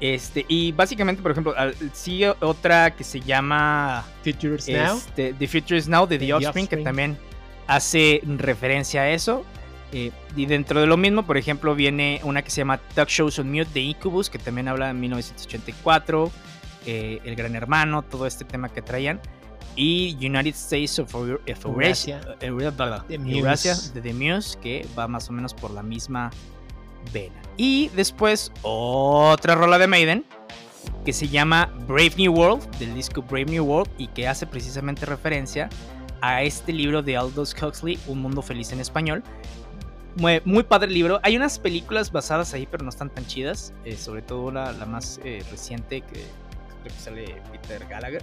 Este, y básicamente, por ejemplo, sigue otra que se llama Futures Now. este, The Future is Now de The, The Offspring, que Offspring. también hace referencia a eso. Eh, y dentro de lo mismo, por ejemplo, viene una que se llama Talk Shows on Mute de Incubus, que también habla de 1984, eh, El Gran Hermano, todo este tema que traían. Y United States of of Eurasia, Eurasia. eh, Eurasia Muse. de The Muse, que va más o menos por la misma vena. Y después otra rola de Maiden, que se llama Brave New World, del disco Brave New World, y que hace precisamente referencia a este libro de Aldous Huxley, Un Mundo Feliz en Español. Muy, muy padre el libro. Hay unas películas basadas ahí, pero no están tan chidas. eh, sobre todo la, la más eh, reciente, que creo que sale Peter Gallagher.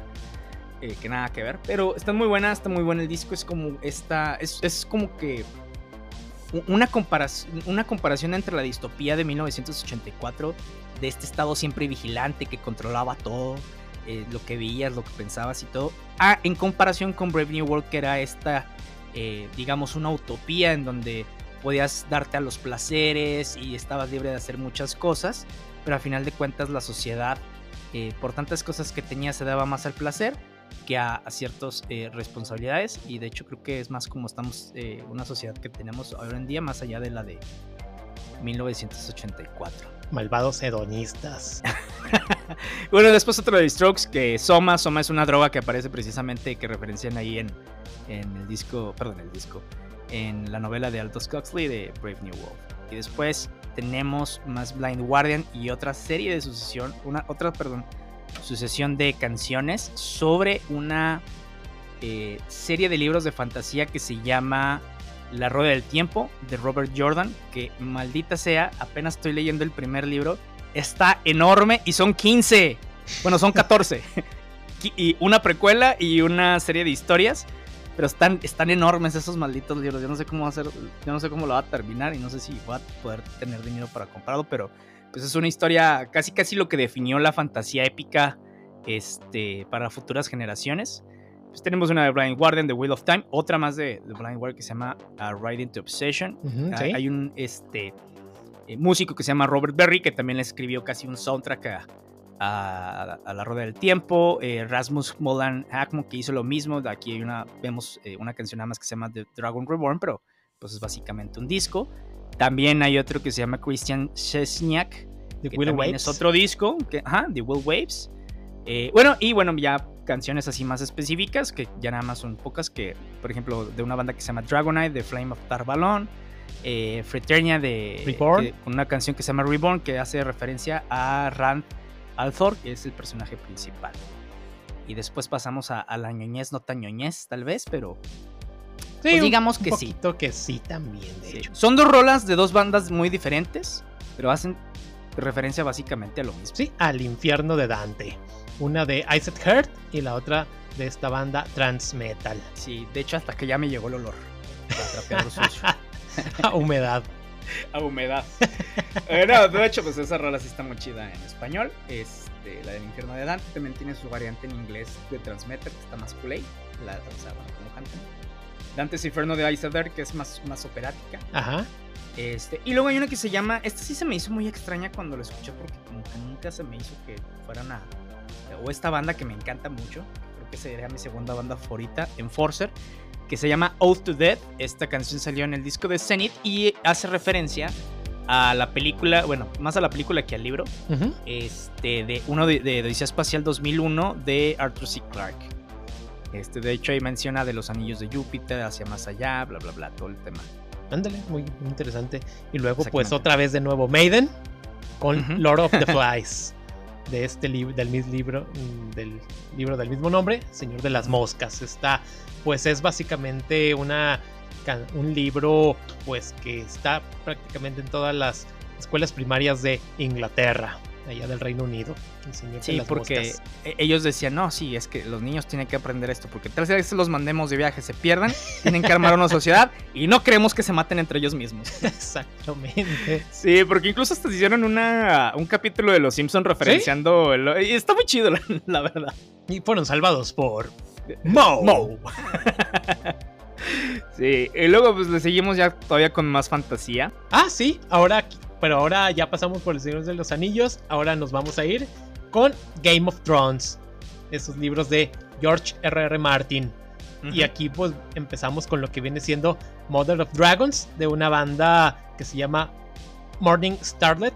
Eh, que nada que ver. Pero está muy buena, está muy bueno el disco. Es como esta. Es, es como que. Una comparación, una comparación entre la distopía de 1984, de este estado siempre vigilante que controlaba todo, eh, lo que veías, lo que pensabas y todo, a, en comparación con Brave New World, que era esta, eh, digamos, una utopía en donde podías darte a los placeres y estabas libre de hacer muchas cosas, pero a final de cuentas la sociedad, por tantas cosas que tenía, se daba más al placer que a, a ciertas eh, responsabilidades y de hecho creo que es más como estamos, eh, una sociedad que tenemos ahora en día, más allá de la de 1984. Malvados hedonistas. Bueno, después otro de Strokes, que Soma. Soma es una droga que aparece precisamente, que referencian ahí en, en el disco, perdón, el disco, en la novela de Aldous Huxley de Brave New World. Y después tenemos más Blind Guardian y otra serie de sucesión, una otra, perdón, sucesión de canciones sobre una eh, serie de libros de fantasía que se llama La Rueda del Tiempo de Robert Jordan, que maldita sea, apenas estoy leyendo el primer libro, está enorme y son 15, bueno, son 14, Qui- y una precuela y una serie de historias, pero están, están enormes esos malditos libros, yo no sé cómo hacer, yo no sé cómo lo va a terminar y no sé si voy a poder tener dinero para comprarlo, pero pues es una historia casi casi lo que definió la fantasía épica este, para futuras generaciones. Pues tenemos una de Blind Guardian, de Wheel of Time, otra más de, de Blind Guardian que se llama uh, Ride into Obsession. Sí. Hay un este, eh, músico que se llama Robert Berry, que también le escribió casi un soundtrack a, a- a La Rueda del Tiempo. eh, Rasmus Molan Hackmo, que hizo lo mismo. De aquí hay una, vemos eh, una canción nada más que se llama The Dragon Reborn, pero pues es básicamente un disco. También hay otro que se llama Christian Chesniak, The que Will Waves. es otro disco, que, ajá, The Will Waves. Eh, bueno, y bueno, ya canciones así más específicas, que ya nada más son pocas, que por ejemplo de una banda que se llama Dragonite, de Flame of Tarvalon, eh, Fraternia de, con una canción que se llama Reborn, que hace referencia a Rand Althor, que es el personaje principal. Y después pasamos a, a la ñoñez, no tan ñoñez tal vez, pero Sí, pues digamos un que sí. que sí también, de Sí. hecho. Son dos rolas de dos bandas muy diferentes, pero hacen referencia básicamente a lo mismo. Sí, al infierno de Dante. Una de Isaac Heart y la otra de esta banda Transmetal. Sí, de hecho hasta que ya me llegó el olor. a humedad. a humedad. Eh, no, de hecho, pues esa rola sí está muy chida en español. Este, la del infierno de Dante también tiene su variante en inglés de Transmeter, que está más play. La, o sea, bueno, como cantan. Dante's Inferno de Iceberg, que es más, más operática. Ajá. Este, y luego hay una que se llama. Esta sí se me hizo muy extraña cuando la escuché porque como que nunca se me hizo que fueran a. O esta banda que me encanta mucho. Creo que sería mi segunda banda favorita, Enforcer. Que se llama Oath to Death. Esta canción salió en el disco de Zenith y hace referencia a la película, bueno, más a la película que al libro, este, de uno de, de Odisea Espacial 2001 de Arthur C. Clarke. Este, de hecho, ahí menciona de los anillos de Júpiter hacia más allá, bla, bla, bla, todo el tema. Ándale, muy, interesante. Y luego, pues otra vez de nuevo Maiden con. Lord of the Flies. De este libro, del mismo libro, del libro del mismo nombre, Señor de las Moscas. Está, pues es básicamente una un libro, pues que está prácticamente en todas las escuelas primarias de Inglaterra, allá del Reino Unido. El Señor de Sí, las porque Moscas. e- ellos decían, no, sí, es que los niños tienen que aprender esto, porque tal vez los mandemos de viaje, se pierdan, tienen que armar una sociedad y no queremos que se maten entre ellos mismos. Exactamente. Sí, porque incluso hasta hicieron una, un capítulo de Los Simpsons referenciando, el- y está muy chido, la, la verdad. Y fueron salvados por Mo. Mo. Sí, y luego pues le seguimos ya todavía con más fantasía. Ah, sí, ahora pero ahora ya pasamos por el Señor de los Anillos. Ahora nos vamos a ir con Game of Thrones. Esos libros de George R.R. R. Martin. Y aquí pues empezamos con lo que viene siendo Mother of Dragons de una banda que se llama Morning Starlet.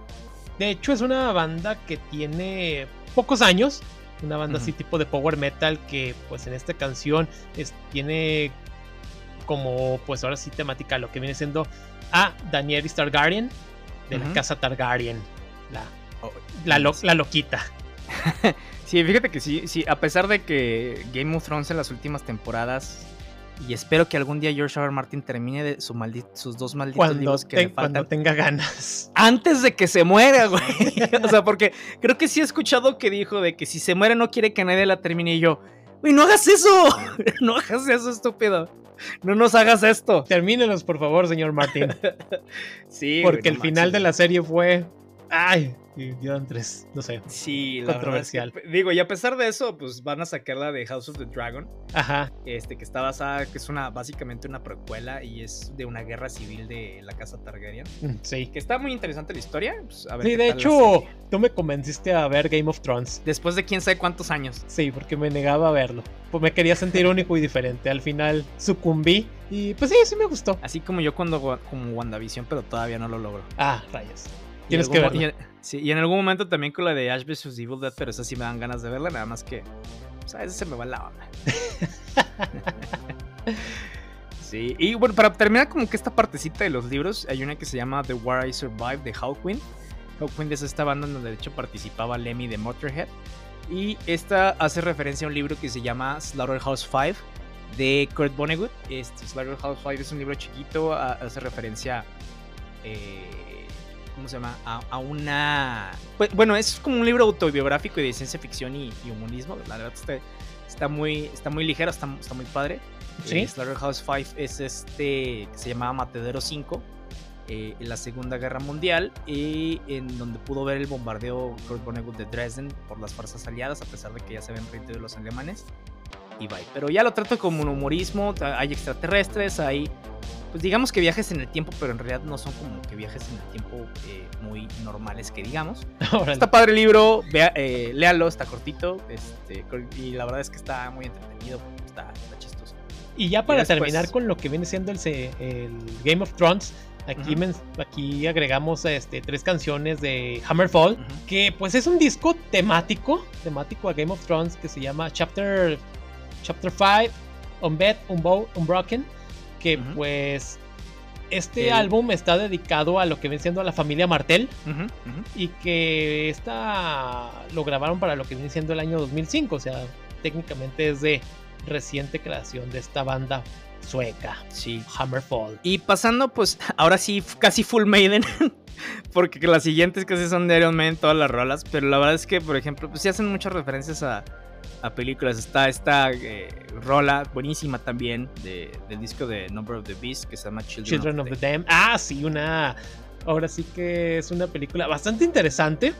De hecho es una banda que tiene pocos años. Una banda así tipo de power metal que pues en esta canción tiene como pues ahora sí temática lo que viene siendo a Daenerys Targaryen de la casa Targaryen. La, oh, la, la loquita. sí, fíjate que sí, sí, a pesar de que Game of Thrones en las últimas temporadas y espero que algún día George R. Martin termine de su sus dos malditos libros que le faltan. Cuando tenga ganas. Antes de que se muera, güey. o sea, porque creo que sí he escuchado que dijo de que si se muere no quiere que nadie la termine. Y yo, güey, no hagas eso. no hagas eso, estúpido. No nos hagas esto. Termínelos, por favor, señor Martin. sí. Porque el final de la serie fue. Ay, y tres, no sé. Sí, la controversial. digo, y a pesar de eso, pues van a sacar la de House of the Dragon. Ajá. Este, que está basada, que es una, básicamente una precuela y es de una guerra civil de la casa Targaryen. Mm, sí. Que está muy interesante la historia. Pues, sí, de hecho, tú me convenciste a ver Game of Thrones. Después de quién sabe cuántos años. Sí, porque me negaba a verlo. Pues me quería sentir único y diferente. Al final sucumbí y pues sí, sí me gustó. Así como yo cuando como WandaVision, pero todavía no lo logro. Ah, rayos. Tienes que verlo. Sí, y en algún momento también con la de Ash vs. Evil Dead, pero esa sí me dan ganas de verla, nada más que. Pues a veces se me va la onda. sí, y bueno, para terminar como que esta partecita de los libros, hay una que se llama The War I Survived de Hawkwind. Hawkwind es esta banda en donde de hecho participaba Lemmy de Motorhead. Y esta hace referencia a un libro que se llama Slaughterhouse 5 de Kurt Vonnegut. Este, Slaughterhouse 5 es un libro chiquito, hace referencia. Eh, ¿cómo se llama? A, una... Pues, bueno, es como un libro autobiográfico y de ciencia ficción y, humanismo. La verdad está, está, muy, está muy ligero, está, está muy padre. ¿Sí? Eh, Slaughterhouse 5 es este que se llamaba Matedero 5 eh, en la Segunda Guerra Mundial y en donde pudo ver el bombardeo Kurt Vonnegut de Dresden por las fuerzas aliadas a pesar de que ya se habían rendido los alemanes y bye. Pero ya lo trato como un humorismo, hay extraterrestres, hay pues digamos que viajes en el tiempo, pero en realidad no son como que viajes en el tiempo eh, muy normales que digamos. está padre el libro, vea, eh, léalo, está cortito, este, y la verdad es que está muy entretenido, está, chistoso. Y ya para terminar con lo que viene siendo el, el Game of Thrones, Aquí, aquí agregamos este, tres canciones de Hammerfall, que pues es un disco temático, temático a Game of Thrones que se llama Chapter, Chapter 5, Unbed, Unbroken que pues este álbum está dedicado a lo que ven siendo a la familia Martel y que esta lo grabaron para lo que viene siendo el año 2005, o sea, técnicamente es de reciente creación de esta banda sueca, sí. Hammerfall. Y pasando pues ahora sí casi full Maiden. Porque las siguientes casi son de Iron Man todas las rolas. Pero la verdad es que, por ejemplo, pues sí hacen muchas referencias a, a películas. Está esta eh, rola buenísima también de, del disco de Number of the Beast que se llama Children, of, the, Dam. Ah, sí, una. Ahora sí que es una película bastante interesante,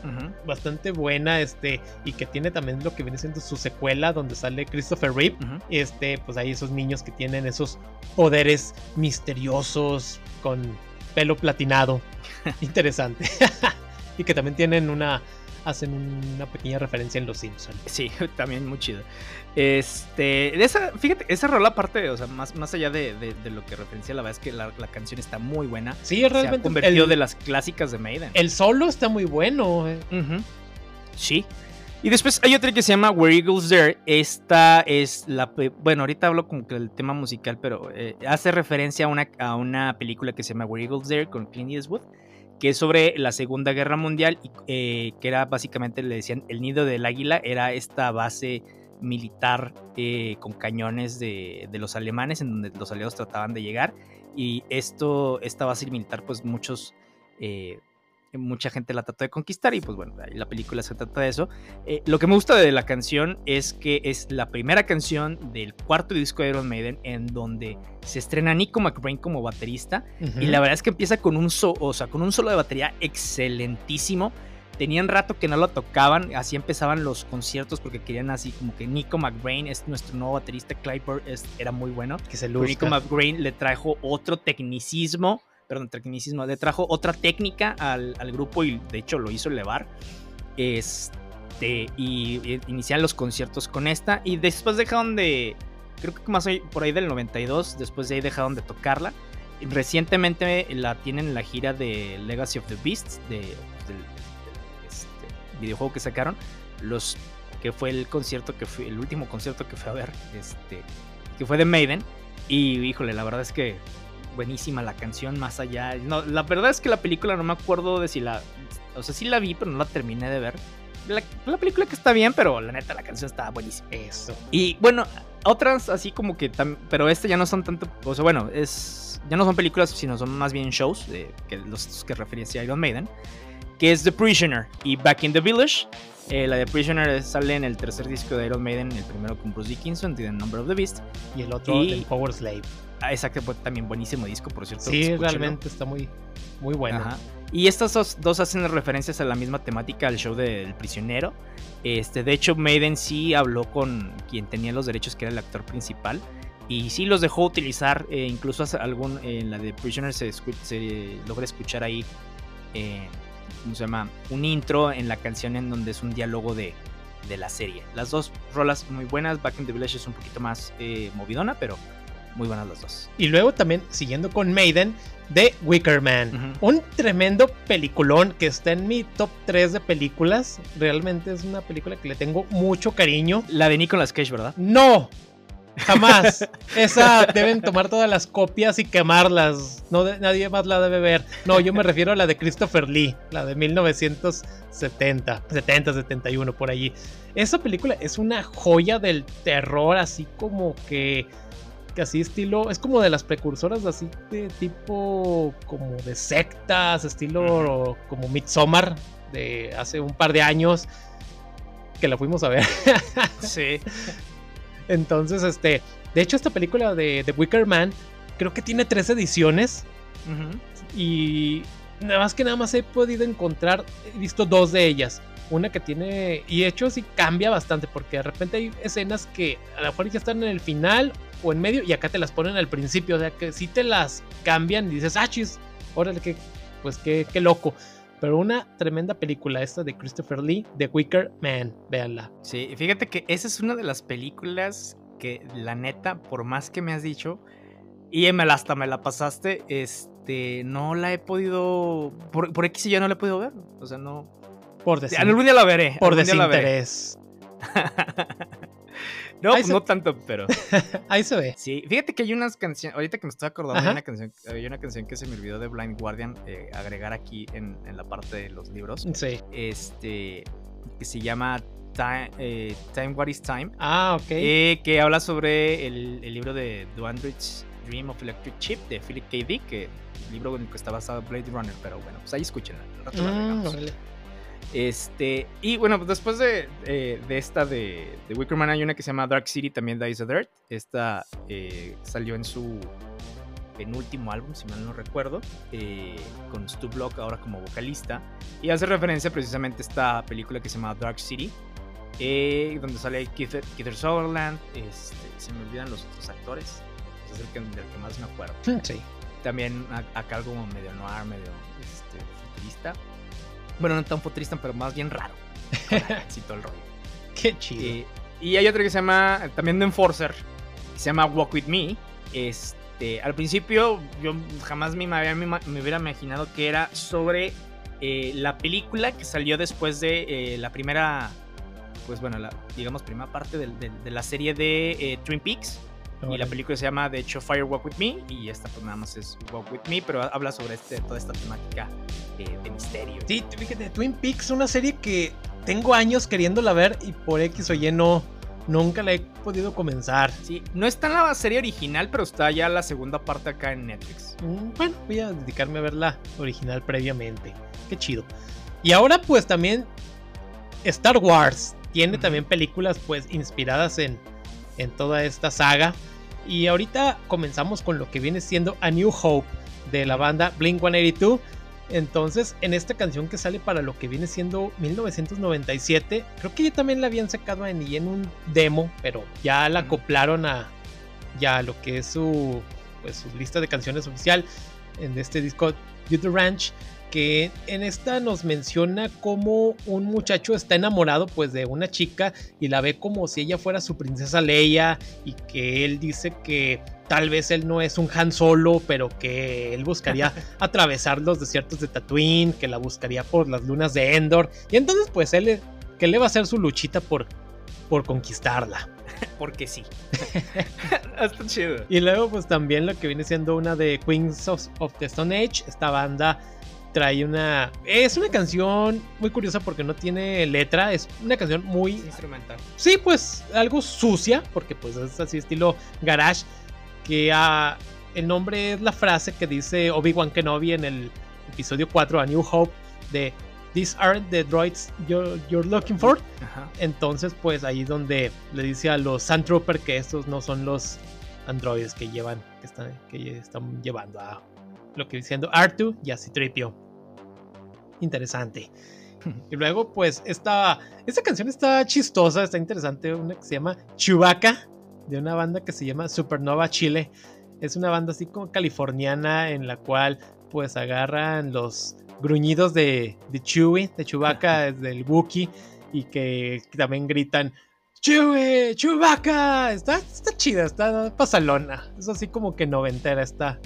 bastante buena, este, y que tiene también lo que viene siendo su secuela, donde sale Christopher Reeve. Este, pues hay esos niños que tienen esos poderes misteriosos con pelo platinado. Interesante. y que también tienen una hacen una pequeña referencia en Los Simpsons. Sí, también muy chido. Este, esa, fíjate, esa rola aparte, o sea, más, más allá de, lo que referencia, la verdad es que la, canción está muy buena. Sí, realmente. Se ha convertido de las clásicas de Maiden. El solo está muy bueno. Eh. Sí. Y después hay otra que se llama Where Eagles There. Esta es la. Bueno, ahorita hablo como que del tema musical, pero eh, hace referencia a una, a una película que se llama Where Eagles There con Clint Eastwood que es sobre la Segunda Guerra Mundial, eh, que era básicamente, le decían, el nido del águila, era esta base militar eh, con cañones de, de, los alemanes, en donde los aliados trataban de llegar, y esto, esta base militar, pues muchos... Eh, mucha gente la trató de conquistar y pues bueno, la película se trata de eso. Eh, lo que me gusta de la canción es que es la primera canción del cuarto disco de Iron Maiden en donde se estrena Nico McBrain como baterista y la verdad es que empieza con un, o sea, con un solo de batería excelentísimo. Tenían rato que no lo tocaban, así empezaban los conciertos porque querían así como que Nico McBrain es nuestro nuevo baterista, Clyde era muy bueno. Que se Nico McBrain le trajo otro tecnicismo perdón, tecnicismo, le trajo otra técnica al, al grupo y de hecho lo hizo elevar. Este, y, y inician los conciertos con esta y después dejaron de, creo que más por ahí del 92, después de ahí dejaron de tocarla. Recientemente la tienen en la gira de Legacy of the Beasts, de, del, este, videojuego que sacaron, los que fue el concierto que fue el último concierto que fue a ver, este, que fue de Maiden y híjole, la verdad es que buenísima la canción más allá. No, la verdad es que la película no me acuerdo de si la o sea, sí la vi, pero no la terminé de ver. La, la, película que está bien, pero la neta la canción está buenísima. Eso. Y bueno, otras así como que, pero este ya no son tanto, o sea, bueno, es ya no son películas, sino son más bien shows, de, que los que refería a Iron Maiden, que es The Prisoner y Back in the Village. Eh, la de Prisoner sale en el tercer disco de Iron Maiden, el primero con Bruce Dickinson, The Number of the Beast. Y el otro, y, el Power Slave. Ah, exacto, también buenísimo disco, por cierto. Sí, escúchalo. realmente está muy, muy bueno. Ajá. Y estas dos, dos, hacen referencias a la misma temática al show del prisionero. Este, de hecho, Maiden sí habló con quien tenía los derechos, que era el actor principal. Y sí los dejó utilizar, eh, incluso algún, en la de Prisoner se, se logra escuchar ahí, eh, ¿cómo se llama? Un intro en la canción en donde es un diálogo de, de la serie. Las dos rolas muy buenas, Back in the Village es un poquito más eh, movidona, pero muy buenas las dos. Y luego también, siguiendo con Maiden, The Wicker Man. Uh -huh. Un tremendo peliculón que está en mi top 3 de películas. Realmente es una película que le tengo mucho cariño. La de Nicolas Cage, ¿verdad? No, jamás. Esa deben tomar todas las copias y quemarlas. No, nadie más la debe ver. No, yo me refiero a la de Christopher Lee, la de 1970, 70, 71, por allí. Esa película es una joya del terror, así como que así estilo, es como de las precursoras así de tipo como de sectas, estilo como Midsommar de hace un par de años que la fuimos a ver. sí. Entonces, este, de hecho esta película de The Wicker Man creo que tiene tres ediciones uh -huh. y nada más que nada más he podido encontrar, he visto dos de ellas. Una que tiene, y hecho sí cambia bastante, porque de repente hay escenas que a lo mejor ya están en el final o en medio y acá te las ponen al principio. O sea que si te las cambian y dices, ah, chis, órale, que, pues qué, qué loco. Pero una tremenda película esta de Christopher Lee, The Wicker Man, véanla. Sí, fíjate que esa es una de las películas que la neta, por más que me has dicho, y hasta me la pasaste, este, no la he podido, por, por X y yo no la he podido ver. O sea, no... Por decir, algún día la veré. Por desinterés. No, pues no tanto, pero. Ahí se ve. Sí, fíjate que hay unas canciones. Ahorita que me estoy acordando, hay una, canción, hay una canción que se me olvidó de Blind Guardian eh, agregar aquí en, en, la parte de los libros. Sí. Este. Que se llama Time, eh, Time What is Time. Ah, ok. Eh, que habla sobre el, el libro de Android's Dream of Electric Chip de Philip K. Dick, que el libro en el que está basado Blade Runner, pero bueno, pues ahí escúchenla. Mm. Este, y bueno, pues después de, eh, de esta de, de Wickerman hay una que se llama Dark City, también Dies the Dirt. Esta eh, salió en su penúltimo álbum, si mal no recuerdo, eh, con Stu Block ahora como vocalista. Y hace referencia precisamente a esta película que se llama Dark City, eh, donde sale Keith, Keith Sutherland. Este, se me olvidan los otros actores, es el que, del que más me acuerdo. Sí. También acá algo medio noir, medio este, futurista. Bueno, no tan futurista, pero más bien raro. Así todo el rollo. Qué chido. Eh, y hay otra que se llama, también de Enforcer, que se llama Walk With Me. Este, al principio yo jamás me, había, me, hubiera imaginado que era sobre eh, la película que salió después de eh, la primera, pues bueno, la, digamos primera parte de, de, de la serie de eh, Twin Peaks. Y la película se llama, de hecho, Fire Walk With Me. Y esta, pues nada más es Walk With Me. Pero habla sobre este, toda esta temática eh, de misterio. Sí, fíjate, Twin Peaks, una serie que tengo años queriéndola ver y por X o Y no. Nunca la he podido comenzar. Sí, no está en la serie original, pero está ya la segunda parte acá en Netflix. Mm, bueno, voy a dedicarme a ver la original previamente. Qué chido. Y ahora, pues también Star Wars tiene también películas, pues, inspiradas en, en toda esta saga. Y ahorita comenzamos con lo que viene siendo A New Hope de la banda Blink 182. Entonces, en esta canción que sale para lo que viene siendo 1997, creo que ya también la habían sacado en, en un demo, pero ya la acoplaron a ya lo que es su, pues, su lista de canciones oficial. en este disco You the Ranch, que en esta nos menciona cómo un muchacho está enamorado pues de una chica y la ve como si ella fuera su princesa Leia y que él dice que tal vez él no es un Han Solo, pero que él buscaría atravesar los desiertos de Tatooine, que la buscaría por las lunas de Endor y entonces pues él que le va a hacer su luchita por por conquistarla. Porque sí. Está chido. Y luego, pues también lo que viene siendo una de Queens of, the Stone Age. Esta banda trae una. Es una canción muy curiosa porque no tiene letra. Es una canción muy. instrumental. Sí, pues algo sucia. Porque pues es así estilo garage. Que ah, el nombre es la frase que dice Obi-Wan Kenobi en el episodio 4 a New Hope. De These aren't the droids you're, looking for. Entonces, pues ahí donde le dice a los Sand Trooper que estos no son los androides que llevan, que están, que están llevando a lo que diciendo R2 y a Citripio. Interesante. y luego, pues, esta, esta canción está chistosa, está interesante. Una que se llama Chewbacca, de una banda que se llama Supernova Chile. Es una banda así como californiana en la cual, pues, agarran los gruñidos de, de Chewie, de Chewbacca, del Wookiee, y que también gritan Chewie, Chewbacca. Está, está chida, está pasalona. Es así como que noventera esta,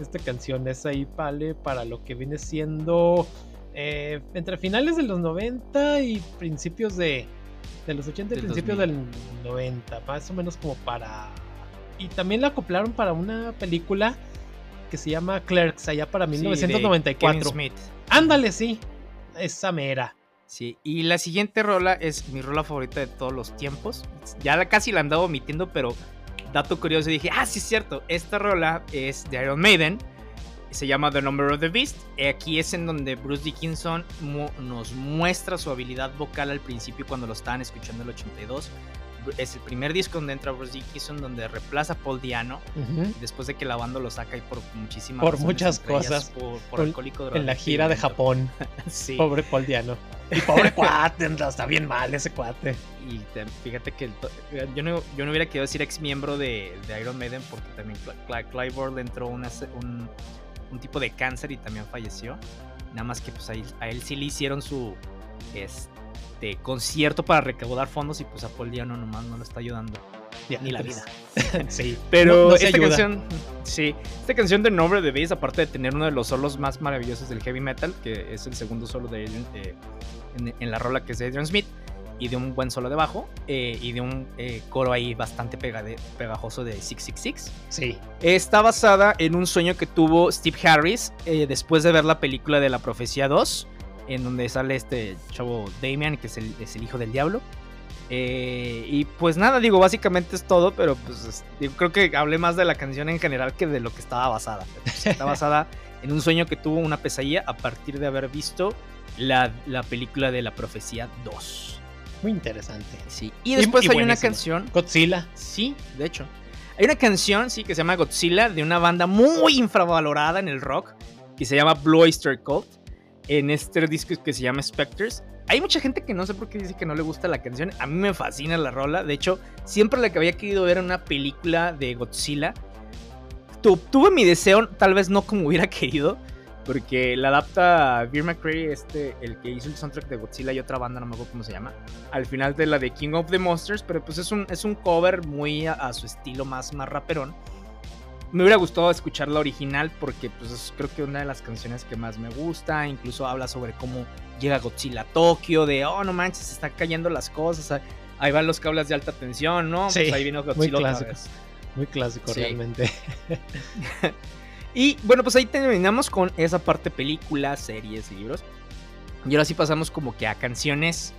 esta canción. Es ahí, vale, para lo que viene siendo eh, entre finales de los 90 y principios de, de los 80 y principios del 90. Más o menos como para... Y también la acoplaron para una película que se llama Clerks, allá para 1994. Smith. Ándale, sí. Esa mera. Sí, y la siguiente rola es mi rola favorita de todos los tiempos. Ya casi la andaba omitiendo, pero dato curioso dije, ah, sí es cierto, esta rola es de Iron Maiden. Se llama The Number of the Beast. Aquí es en donde Bruce Dickinson nos muestra su habilidad vocal al principio cuando lo estaban escuchando en el 82 es el primer disco donde entra Bruce Dickinson, donde reemplaza a Paul Diano, después de que la banda lo saca y por muchísimas Por muchas cosas. Por, alcohólico En la gira de Japón. sí. Pobre Paul Diano. Y pobre cuate, está bien mal ese cuate. Y fíjate que yo, no, yo no hubiera querido decir ex miembro de, Iron Maiden porque también Clive le entró un, un, tipo de cáncer y también falleció. Nada más que pues a él sí le hicieron su, este, concierto para recaudar fondos y pues a Paul Diano nomás no lo está ayudando. Ni la vida. sí. Pero esta canción, sí, esta canción de nombre de Beast, aparte de tener uno de los solos más maravillosos del heavy metal, que es el segundo solo de eh, en, la rola que es de Adrian Smith, y de un buen solo de bajo, eh, y de un eh, coro ahí bastante pegajoso de 666. Sí. Está basada en un sueño que tuvo Steve Harris después de ver la película de La Profecía 2 en donde sale este chavo Damian, que es el, hijo del diablo. Eh, y pues nada, digo, básicamente es todo, pero pues creo que hablé más de la canción en general que de lo que estaba basada. Pues, está basada en un sueño que tuvo una pesadilla a partir de haber visto la, película de la profecía 2. Muy interesante. Sí. Y después hay una canción. Godzilla. Sí, de hecho. Hay una canción, sí, que se llama Godzilla, de una banda muy infravalorada en el rock, que se llama Blue Oyster Cult en este disco que se llama Spectres. Hay mucha gente que no sé por qué dice que no le gusta la canción. A mí me fascina la rola. De hecho, siempre la que había querido ver una película de Godzilla. tuve mi deseo, tal vez no como hubiera querido. Porque la adapta Beer McCreary, este, el que hizo el soundtrack de Godzilla y otra banda, no me acuerdo cómo se llama. Al final de la de King of the Monsters. Pero pues es un, es un cover muy a, a su estilo más, más raperón me hubiera gustado escuchar la original porque pues es, creo que una de las canciones que más me gusta, incluso habla sobre cómo llega Godzilla a Tokio, de, oh, no manches, se están cayendo las cosas, ahí van los cables de alta tensión, ¿no? Sí, pues ahí vino Godzilla muy clásico, muy clásico realmente. y bueno, pues ahí terminamos con esa parte películas, series, libros. Y ahora sí pasamos como que a canciones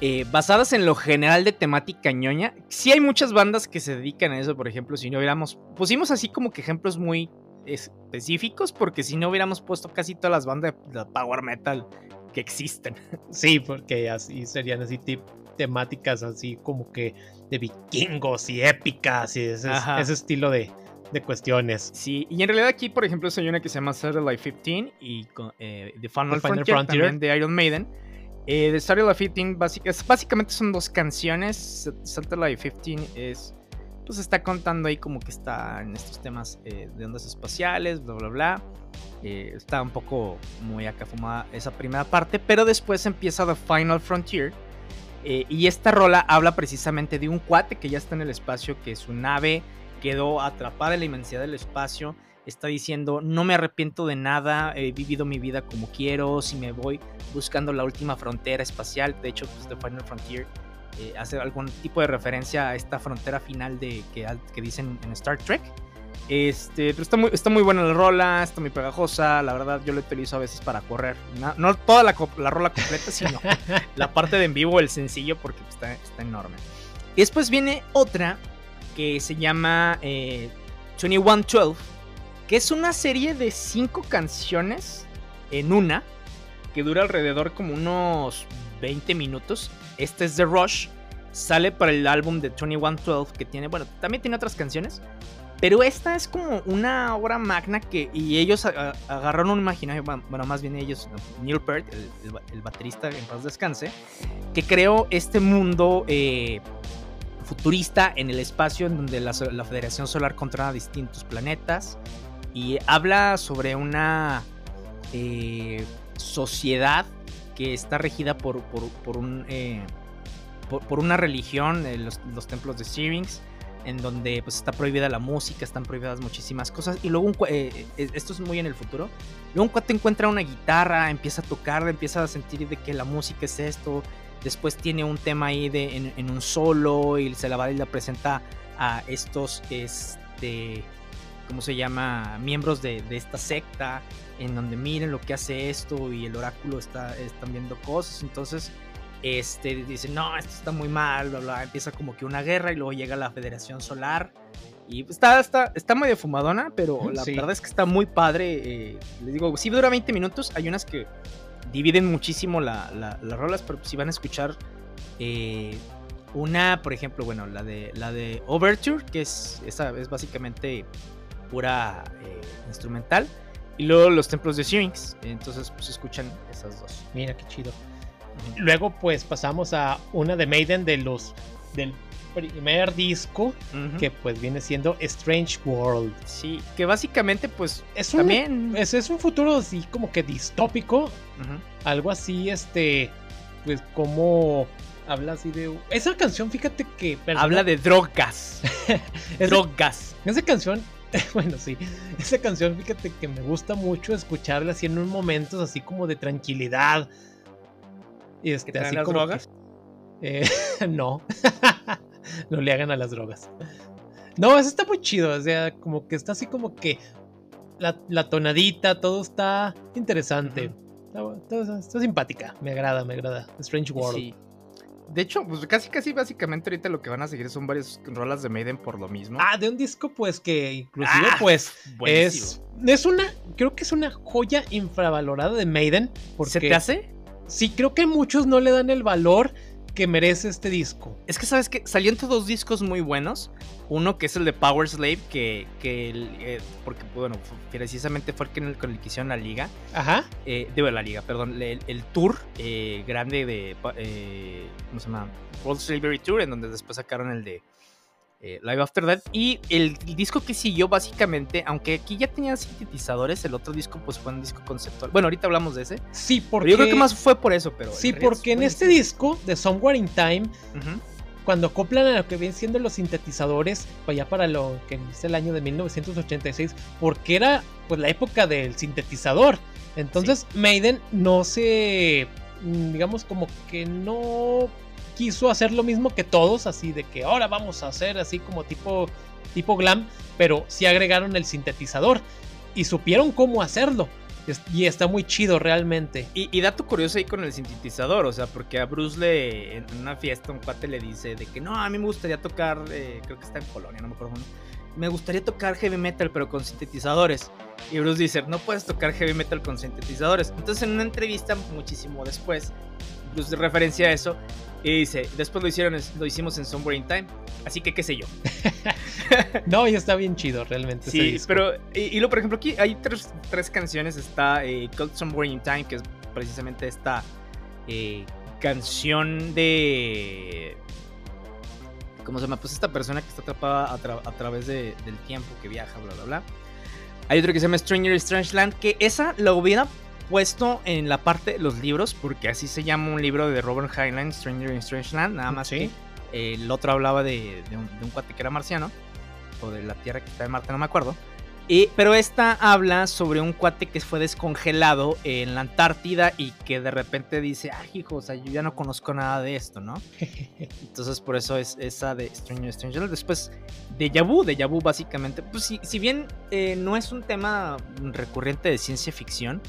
eh, basadas en lo general de temática ñoña. Sí hay muchas bandas que se dedican a eso, por ejemplo, si no hubiéramos, pusimos así como que ejemplos muy específicos, porque si no hubiéramos puesto casi todas las bandas de power metal que existen. Sí, porque así serían así temáticas así como que de vikingos y épicas y ese, estilo de, cuestiones. Sí, y en realidad aquí, por ejemplo, hay una que se llama Satellite 15 y eh, The Final, Frontier, de Iron Maiden eh, The of 15 básicamente son dos canciones. Satellite 15 es pues está contando ahí como que está en estos temas eh, de ondas espaciales, bla, bla, bla. Eh, está un poco muy acá fumada esa primera parte, pero después empieza The Final Frontier. Eh, y esta rola habla precisamente de un cuate que ya está en el espacio, que su nave quedó atrapada en la inmensidad del espacio. Está diciendo, no me arrepiento de nada, he vivido mi vida como quiero, si me voy buscando la última frontera espacial. De hecho, pues The Final Frontier eh, hace algún tipo de referencia a esta frontera final de que, que dicen en Star Trek. Este, pero está muy, está muy buena la rola, está muy pegajosa. La verdad, yo lo utilizo a veces para correr. No, toda la, la, rola completa, sino la parte de en vivo, el sencillo, porque está, está enorme. Y después viene otra que se llama eh, 2112, que es una serie de cinco canciones en una, que dura alrededor como unos 20 minutos. Este es The Rush. Sale para el álbum de 2112 que tiene, bueno, también tiene otras canciones. Pero esta es como una obra magna que. Y ellos agarraron un imaginario. Bueno, más bien ellos. Neil Peart, el, baterista en paz descanse. Que creó este mundo eh, futurista en el espacio. En donde la, Federación Solar controla distintos planetas. Y habla sobre una eh, sociedad que está regida por, por, un, eh, por, una religión, eh, los, templos de Syrinx, en donde pues está prohibida la música, están prohibidas muchísimas cosas. Y luego, esto es muy en el futuro, luego un encuentra una guitarra, empieza a tocar, empieza a sentir de que la música es esto, después tiene un tema ahí de, en, un solo y se la va y la presenta a estos, este, ¿cómo se llama? Miembros de, de esta secta en donde miren lo que hace esto y el oráculo está están viendo cosas, entonces este dice, "No, esto está muy mal", bla, bla, empieza como que una guerra y luego llega la Federación Solar. Y está está está medio fumadona, pero la verdad es que está muy padre, eh, les digo, si dura 20 minutos, hay unas que dividen muchísimo la, las rolas, pero si van a escuchar eh, una, por ejemplo, bueno, la de la de Overture, que es esa es básicamente pura eh, instrumental y luego los templos de Syrinx. Entonces, pues escuchan esas dos. Mira qué chido. Luego, pues pasamos a una de Maiden de los del primer disco, que pues viene siendo Strange World. Sí, que básicamente, pues es un, también. Es, es un futuro así como que distópico. Algo así, este. Pues como habla así de. Esa canción, fíjate que. Habla de drogas. drogas. Esa canción bueno, sí, esa canción, fíjate que me gusta mucho escucharla así en un momentos así como de tranquilidad. Y este, así las drogas? Eh, no, no le hagan a las drogas. No, eso está muy chido, o sea, como que está así como que la, tonadita, todo está interesante. está, simpática, me agrada, me agrada. Strange World. De hecho, pues casi casi básicamente ahorita lo que van a seguir son varias rolas de Maiden por lo mismo. Ah, de un disco pues que inclusive ah, pues es es una creo que es una joya infravalorada de Maiden porque ¿Se te hace? Sí, creo que muchos no le dan el valor que merece este disco. Es que sabes que salieron dos discos muy buenos. Uno que es el de Power Slave, que, que eh, porque bueno, precisamente fue el que, con el que hicieron la liga. Ajá. Eh, digo, la liga, perdón, el, tour eh, grande de, eh, ¿cómo se llama? World Slavery Tour, en donde después sacaron el de eh, Live After That. Y el, disco que siguió básicamente, aunque aquí ya tenía sintetizadores, el otro disco pues fue un disco conceptual. Bueno, ahorita hablamos de ese. Sí, porque... yo creo que más fue por eso, pero... Sí, porque en este disco de Somewhere in Time, cuando acoplan a lo que vienen siendo los sintetizadores, pues ya para lo que es el año de 1986, porque era pues la época del sintetizador. Entonces Maiden no se... Mm, digamos como que no quiso hacer lo mismo que todos, así de que ahora vamos a hacer así como tipo, tipo glam, pero sí agregaron el sintetizador y supieron cómo hacerlo. Y está muy chido realmente. Y, dato curioso ahí con el sintetizador, o sea, porque a Bruce le, en una fiesta un cuate le dice de que no, a mí me gustaría tocar, eh, creo que está en Polonia, no me acuerdo. Me gustaría tocar heavy metal pero con sintetizadores. Y Bruce dice, no puedes tocar heavy metal con sintetizadores. Entonces en una entrevista muchísimo después, Bruce referencia a eso y dice, después lo hicieron, lo hicimos en Somewhere in Time. Así que qué sé yo. no, ya está bien chido realmente. Sí, pero, y, lo, por ejemplo, aquí hay tres, tres canciones. Está eh, Called Somewhere in Time, que es precisamente esta eh, canción de... ¿Cómo se llama? Pues esta persona que está atrapada a, través del tiempo, que viaja, bla, bla, bla. Hay otro que se llama Stranger in Strangeland, que esa la hubiera puesto en la parte de los libros, porque así se llama un libro de Robert Heinlein, Stranger in Strangeland, nada más que el otro hablaba de, un, de un cuate que era marciano, o de la Tierra que está en Marte, no me acuerdo pero esta habla sobre un cuate que fue descongelado en la Antártida y que de repente dice, ah, hijo, o sea, yo ya no conozco nada de esto, ¿no? Entonces por eso es esa de Stranger Stranger. Después, de Yabu, de Yabu básicamente, pues si, si bien eh, no es un tema recurrente de ciencia ficción,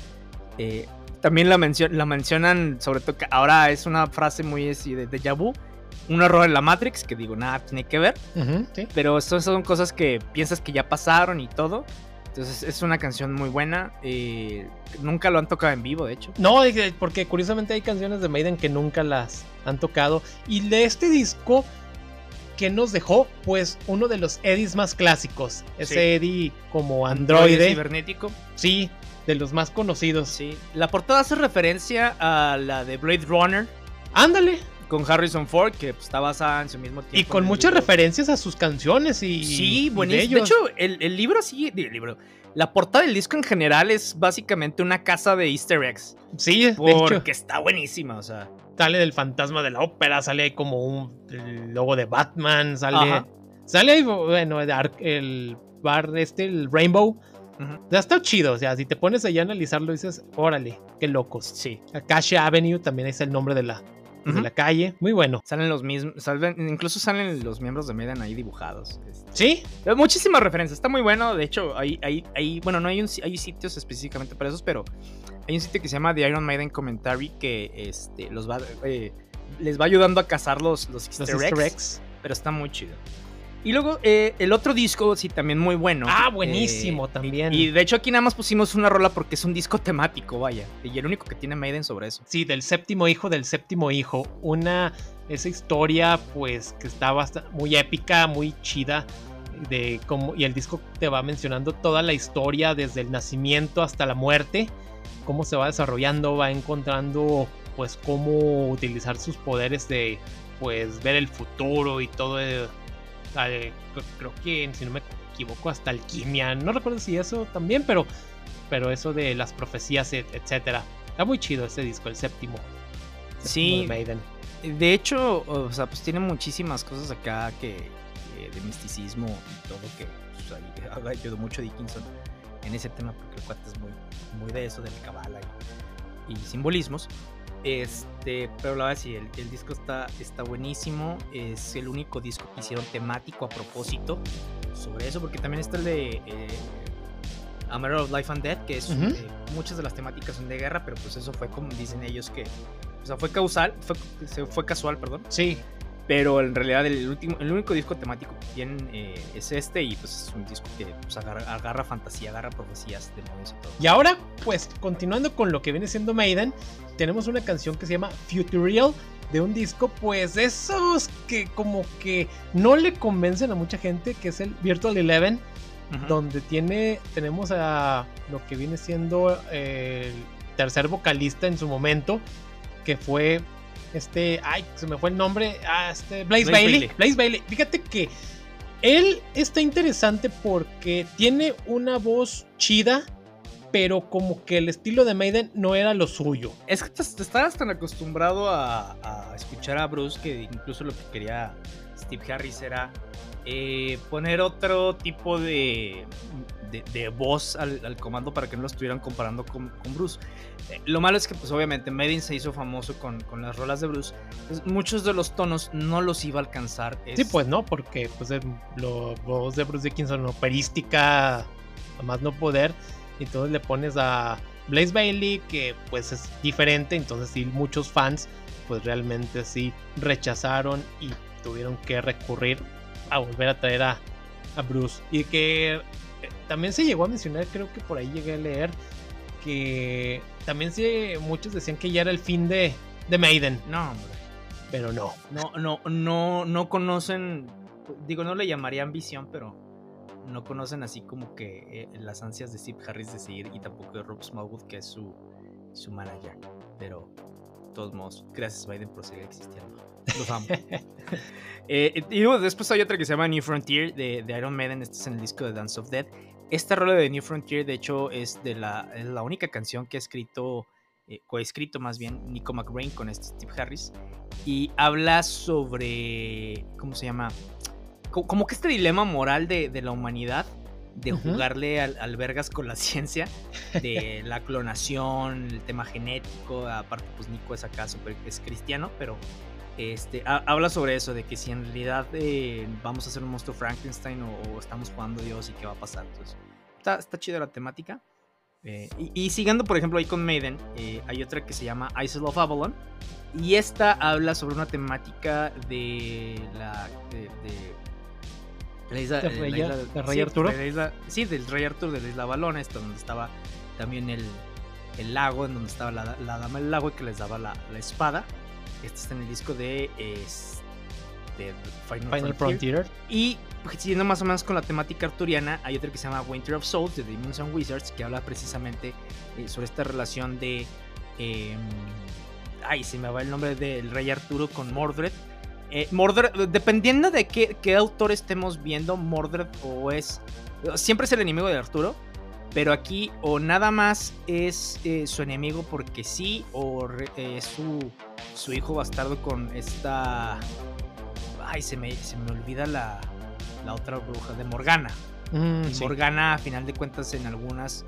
eh, también la, la mencionan, sobre todo que ahora es una frase muy así de, de Yabu un error en la Matrix, que digo, nada tiene que ver. Pero estas son cosas que piensas que ya pasaron y todo. Entonces es una canción muy buena. Eh, nunca lo han tocado en vivo, de hecho. No, porque curiosamente hay canciones de Maiden que nunca las han tocado. Y de este disco que nos dejó, pues uno de los Eddies más clásicos. Ese Eddie como androide. cibernético. Sí, de los más conocidos. Sí. La portada hace referencia a la de Blade Runner. Ándale con Harrison Ford, que pues, está basada en su mismo tiempo. Y con muchas referencias a sus canciones y. Sí, buenísimo. De, hecho, el, libro sí. El libro. La portada del disco en general es básicamente una casa de Easter eggs. Sí, porque está buenísima, o sea. Sale del fantasma de la ópera, sale ahí como un logo de Batman, sale. Sale ahí, bueno, el bar este, el Rainbow. Ya está chido, o sea, si te pones allá a analizarlo, dices, órale, qué locos. Sí. Acacia Avenue también es el nombre de la, de la calle. Muy bueno. Salen los mismos, incluso salen los miembros de Maiden ahí dibujados. Este. Sí. Muchísimas referencias, está muy bueno. De hecho, hay, hay, hay bueno, no hay, un, hay sitios específicamente para esos, pero hay un sitio que se llama The Iron Maiden Commentary que este, los va, eh, les va ayudando a cazar los, los, Easter, eggs, Pero está muy chido. Y luego eh, el otro disco, sí, también muy bueno. Ah, buenísimo eh, también. Y, de hecho aquí nada más pusimos una rola porque es un disco temático, vaya. Y el único que tiene Maiden sobre eso. Sí, del séptimo hijo del séptimo hijo. Una, esa historia pues que está bastante, muy épica, muy chida. De cómo, y el disco te va mencionando toda la historia desde el nacimiento hasta la muerte. Cómo se va desarrollando, va encontrando pues cómo utilizar sus poderes de pues ver el futuro y todo creo que, si no me equivoco, hasta alquimia. No recuerdo si eso también, pero, pero eso de las profecías, etcétera. Está muy chido ese disco, el séptimo. sí. De, Maiden. de hecho, o sea, pues tiene muchísimas cosas acá que, de misticismo y todo que pues, ayudado mucho Dickinson en ese tema porque el cuate es muy, muy de eso, de la cabala y simbolismos. Este, pero la verdad sí, el, el, disco está, está buenísimo. Es el único disco que hicieron temático a propósito sobre eso, porque también está el de eh, A Matter of Life and Death, que es eh, muchas de las temáticas son de guerra, pero pues eso fue como dicen ellos que, o sea, fue causal, fue, fue casual, perdón. Sí. Pero en realidad el, último, el único disco temático que tienen eh, es este y pues es un disco que pues, agarra, fantasía, agarra profecías de y todo. Y ahora, pues continuando con lo que viene siendo Maiden, tenemos una canción que se llama Futurial de un disco, pues esos que como que no le convencen a mucha gente, que es el Virtual Eleven, donde tiene, tenemos a lo que viene siendo el tercer vocalista en su momento, que fue este, ay, se me fue el nombre. Ah, este, Blaze, Bailey. Blaze Bailey. Fíjate que él está interesante porque tiene una voz chida, pero como que el estilo de Maiden no era lo suyo. Es que te, estabas tan acostumbrado a, a, escuchar a Bruce que incluso lo que quería Steve Harris era eh, poner otro tipo de, de, voz al, comando para que no lo estuvieran comparando con, Bruce. Eh, lo malo es que, pues obviamente, Medin se hizo famoso con, con las rolas de Bruce. muchos de los tonos no los iba a alcanzar. Sí, pues no, porque pues la voz de Bruce Dickinson operística, a más no poder. Y entonces le pones a Blaze Bailey, que pues es diferente. Entonces sí, muchos fans pues realmente sí rechazaron y tuvieron que recurrir a volver a traer a, a Bruce. Y que eh, también se llegó a mencionar, creo que por ahí llegué a leer, que también se, muchos decían que ya era el fin de, de Maiden. No, hombre. Pero no. No, no, no, no conocen, digo, no le llamaría ambición, pero no conocen así como que eh, las ansias de Steve Harris de seguir y tampoco de Rob Smallwood, que es su, su manager. Pero, de todos modos, gracias Maiden por seguir existiendo. Los amo. Eh, y luego después hay otra que se llama New Frontier de, de, Iron Maiden. Este es en el disco de Dance of Dead. Esta rola de New Frontier, de hecho, es, de la, es la única canción que ha escrito, eh, coescrito más bien, Nico McBrain con este Steve Harris. Y habla sobre. ¿Cómo se llama? Como que este dilema moral de, de la humanidad de jugarle al, al, vergas con la ciencia, de la clonación, el tema genético, aparte pues Nico es acá super, es cristiano, pero este, habla sobre eso, de que si en realidad eh, vamos a hacer un monstruo Frankenstein o, estamos jugando Dios y qué va a pasar. Entonces, está, está chida la temática. Eh, y, siguiendo, por ejemplo, ahí con Maiden, eh, hay otra que se llama Isle of Avalon. Y esta habla sobre una temática de la. De, la isla, ¿De Rey, Rey Arturo? sí, del Rey Arturo de la isla Avalon, esto, donde estaba también el, el lago, en donde estaba la, la, dama del lago y que les daba la, la espada. Este está en el disco de, Final, Frontier. Y pues, siguiendo más o menos con la temática arturiana, hay otro que se llama Winter of Souls de Demons and Wizards, que habla precisamente eh, sobre esta relación de. Em, ay, se me va el nombre del rey Arturo con Mordred. Eh, Mordred, dependiendo de qué, qué, autor estemos viendo, Mordred o es. Siempre es el enemigo de Arturo. Pero aquí o nada más es eh, su enemigo porque sí, o es su, su hijo bastardo con esta... Ay, se me, se me olvida la, la otra bruja de Morgana. Mm, Morgana, a final de cuentas, en algunas,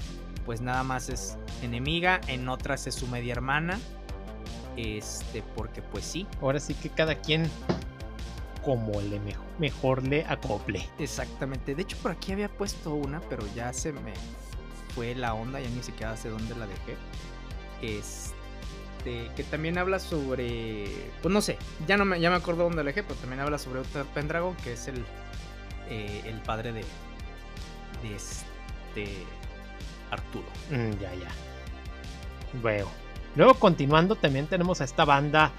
pues nada más es enemiga, en otras es su media hermana. Este, porque pues sí. Ahora sí que cada quien como le mejor, mejor le acople. Exactamente. De hecho, por aquí había puesto una, pero ya se me fue la onda, ya ni siquiera sé dónde la dejé. Este, que también habla sobre, pues no sé, ya no me, ya me acuerdo dónde la dejé, pero también habla sobre otro Pendragon, que es el, eh, el padre de, de este Arturo. Mm, ya, ya. Veo. Luego continuando también tenemos a esta banda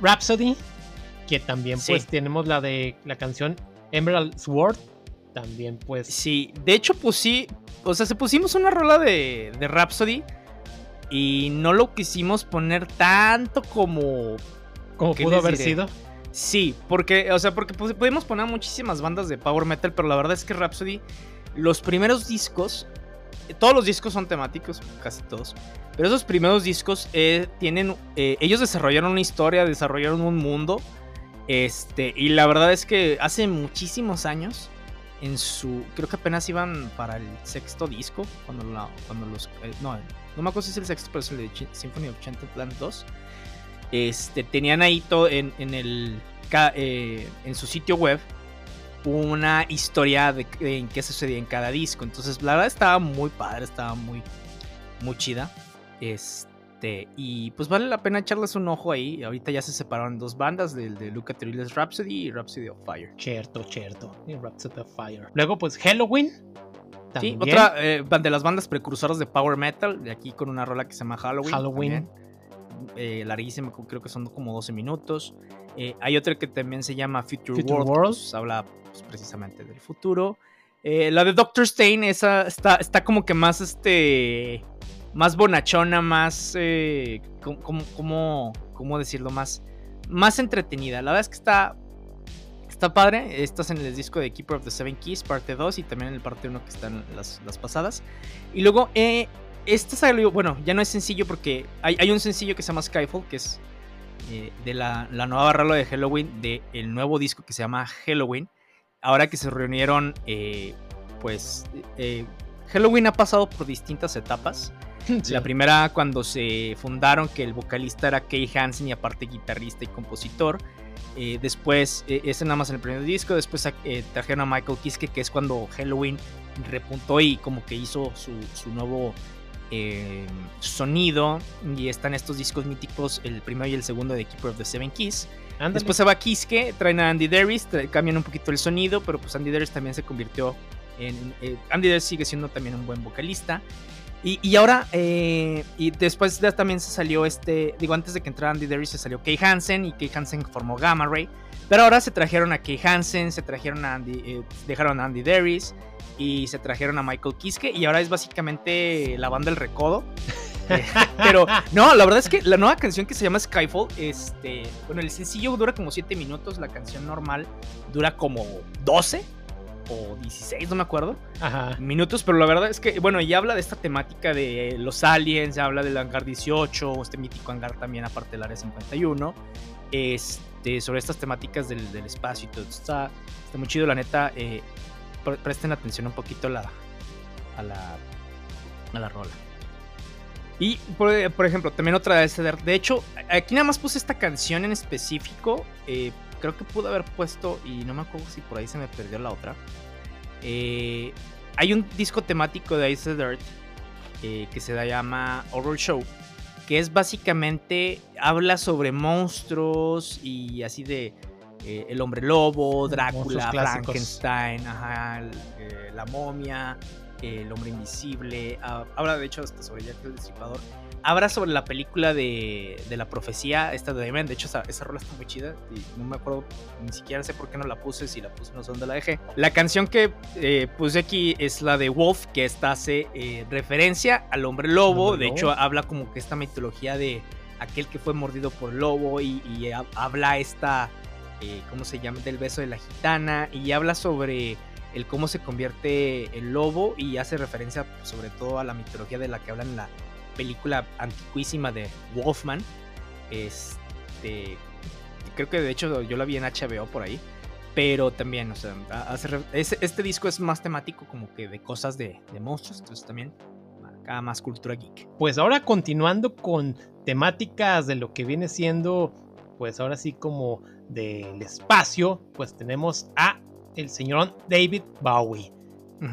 Rhapsody, que también pues tenemos la de la canción Emerald Sword, también pues... Sí, de hecho pues sí, o sea, se pusimos una rola de, de Rhapsody y no lo quisimos poner tanto como... Como pudo haber sido. Sí, porque, o sea, porque pudimos poner muchísimas bandas de power metal, pero la verdad es que Rhapsody, los primeros discos, todos los discos son temáticos, casi todos, pero esos primeros discos eh, tienen, eh, ellos desarrollaron una historia, desarrollaron un mundo, este, y la verdad es que hace muchísimos años en su. Creo que apenas iban para el sexto disco. Cuando, cuando los. Eh, no, no me acuerdo si es el sexto, pero es el de Symphony of Chanted Plan 2. Este, tenían ahí todo en, en el. En su sitio web una historia de, en qué sucedía en cada disco. Entonces, la verdad estaba muy padre, estaba muy, muy chida. Este. Y pues vale la pena echarles un ojo ahí. Ahorita ya se separaron dos bandas, del de Luca Turillo's Rhapsody y Rhapsody of Fire. Cierto, cierto. Y Rhapsody of Fire. Luego, pues Halloween. Sí, otra eh, de las bandas precursoras de Power Metal, de aquí con una rola que se llama Halloween. Halloween. Eh, larguísima, creo que son como 12 minutos. Eh, hay otra que también se llama Future, World, pues, habla pues, precisamente del futuro. la de Doctor Stain, esa está, está como que más este más bonachona, más, eh, ¿cómo, cómo, decirlo? Más, más entretenida. La verdad es que está, está padre. Estás en el disco de Keeper of the Seven Keys, parte 2, y también en el parte 1 que están las, las pasadas. Y luego, eh, este salió, bueno, ya no es sencillo porque hay, hay un sencillo que se llama Skyfall, que es eh, de la, la, nueva rola de Halloween, del el nuevo disco que se llama Halloween. Ahora que se reunieron, eh, pues... Halloween ha pasado por distintas etapas. La primera cuando se fundaron, que el vocalista era Kay Hansen y aparte guitarrista y compositor. Eh, después, eh, ese nada más en el primer disco. Después eh, trajeron a Michael Kiske, que es cuando Halloween repuntó y como que hizo su, nuevo sonido. Y están estos discos míticos, el primero y el segundo de Keeper of the Seven Keys. Después se va Kiske, traen a Andy Darius, cambian un poquito el sonido, pero pues Andy Darius también se convirtió en... Andy Darius sigue siendo también un buen vocalista. Y, ahora, eh, y después también se salió este, digo, antes de que entrara Andy Darius se salió Kay Hansen y Kay Hansen formó Gamma Ray. Pero ahora se trajeron a Kay Hansen, se trajeron a Andy, eh, dejaron a Andy Darius y se trajeron a Michael Kiske y ahora es básicamente la banda del recodo. Eh, pero no, la verdad es que la nueva canción que se llama Skyfall, este, bueno, el sencillo dura como 7 minutos, la canción normal dura como 12 o 16, no me acuerdo, Ajá. minutos, pero la verdad es que, bueno, ya habla de esta temática de los aliens, ya habla del hangar 18, este mítico hangar también, aparte del área 51, este, sobre estas temáticas del, del espacio y todo. Está, está muy chido, la neta. eh, pre- presten atención un poquito a la, a la, a la rola. Y, por, por ejemplo, también otra de ese. De hecho, aquí nada más puse esta canción en específico. eh, creo que pude haber puesto, y no me acuerdo si por ahí se me perdió la otra. Eh, hay un disco temático de Ice the Dirt eh, que se llama Horror Show, que es básicamente habla sobre monstruos y así de eh, el hombre lobo, Drácula. Frankenstein, ajá, el- eh, la momia, el hombre invisible. ah, habla de hecho hasta sobre Jack el Destripador. Habla sobre la película de, de la profecía, esta de Damon. De hecho, esa, esa rola está muy chida. Y no me acuerdo, ni siquiera sé por qué no la puse. Si la puse, no sé dónde la dejé. La canción que eh, puse aquí es la de Wolf, que esta hace eh, referencia al hombre lobo. De hecho, habla como que esta mitología de aquel que fue mordido por el lobo. Y, y ha- habla esta, eh, ¿cómo se llama? Del beso de la gitana. Y habla sobre el cómo se convierte el lobo. Y hace referencia, sobre todo, a la mitología de la que hablan en la película antiquísima de Wolfman. Este. Creo que de hecho yo la vi en HBO por ahí. Pero también, o sea, este disco es más temático como que de cosas de, de monstruos. Entonces también acá más cultura geek. Pues ahora continuando con temáticas de lo que viene siendo, pues ahora sí como del espacio, pues tenemos a el señor David Bowie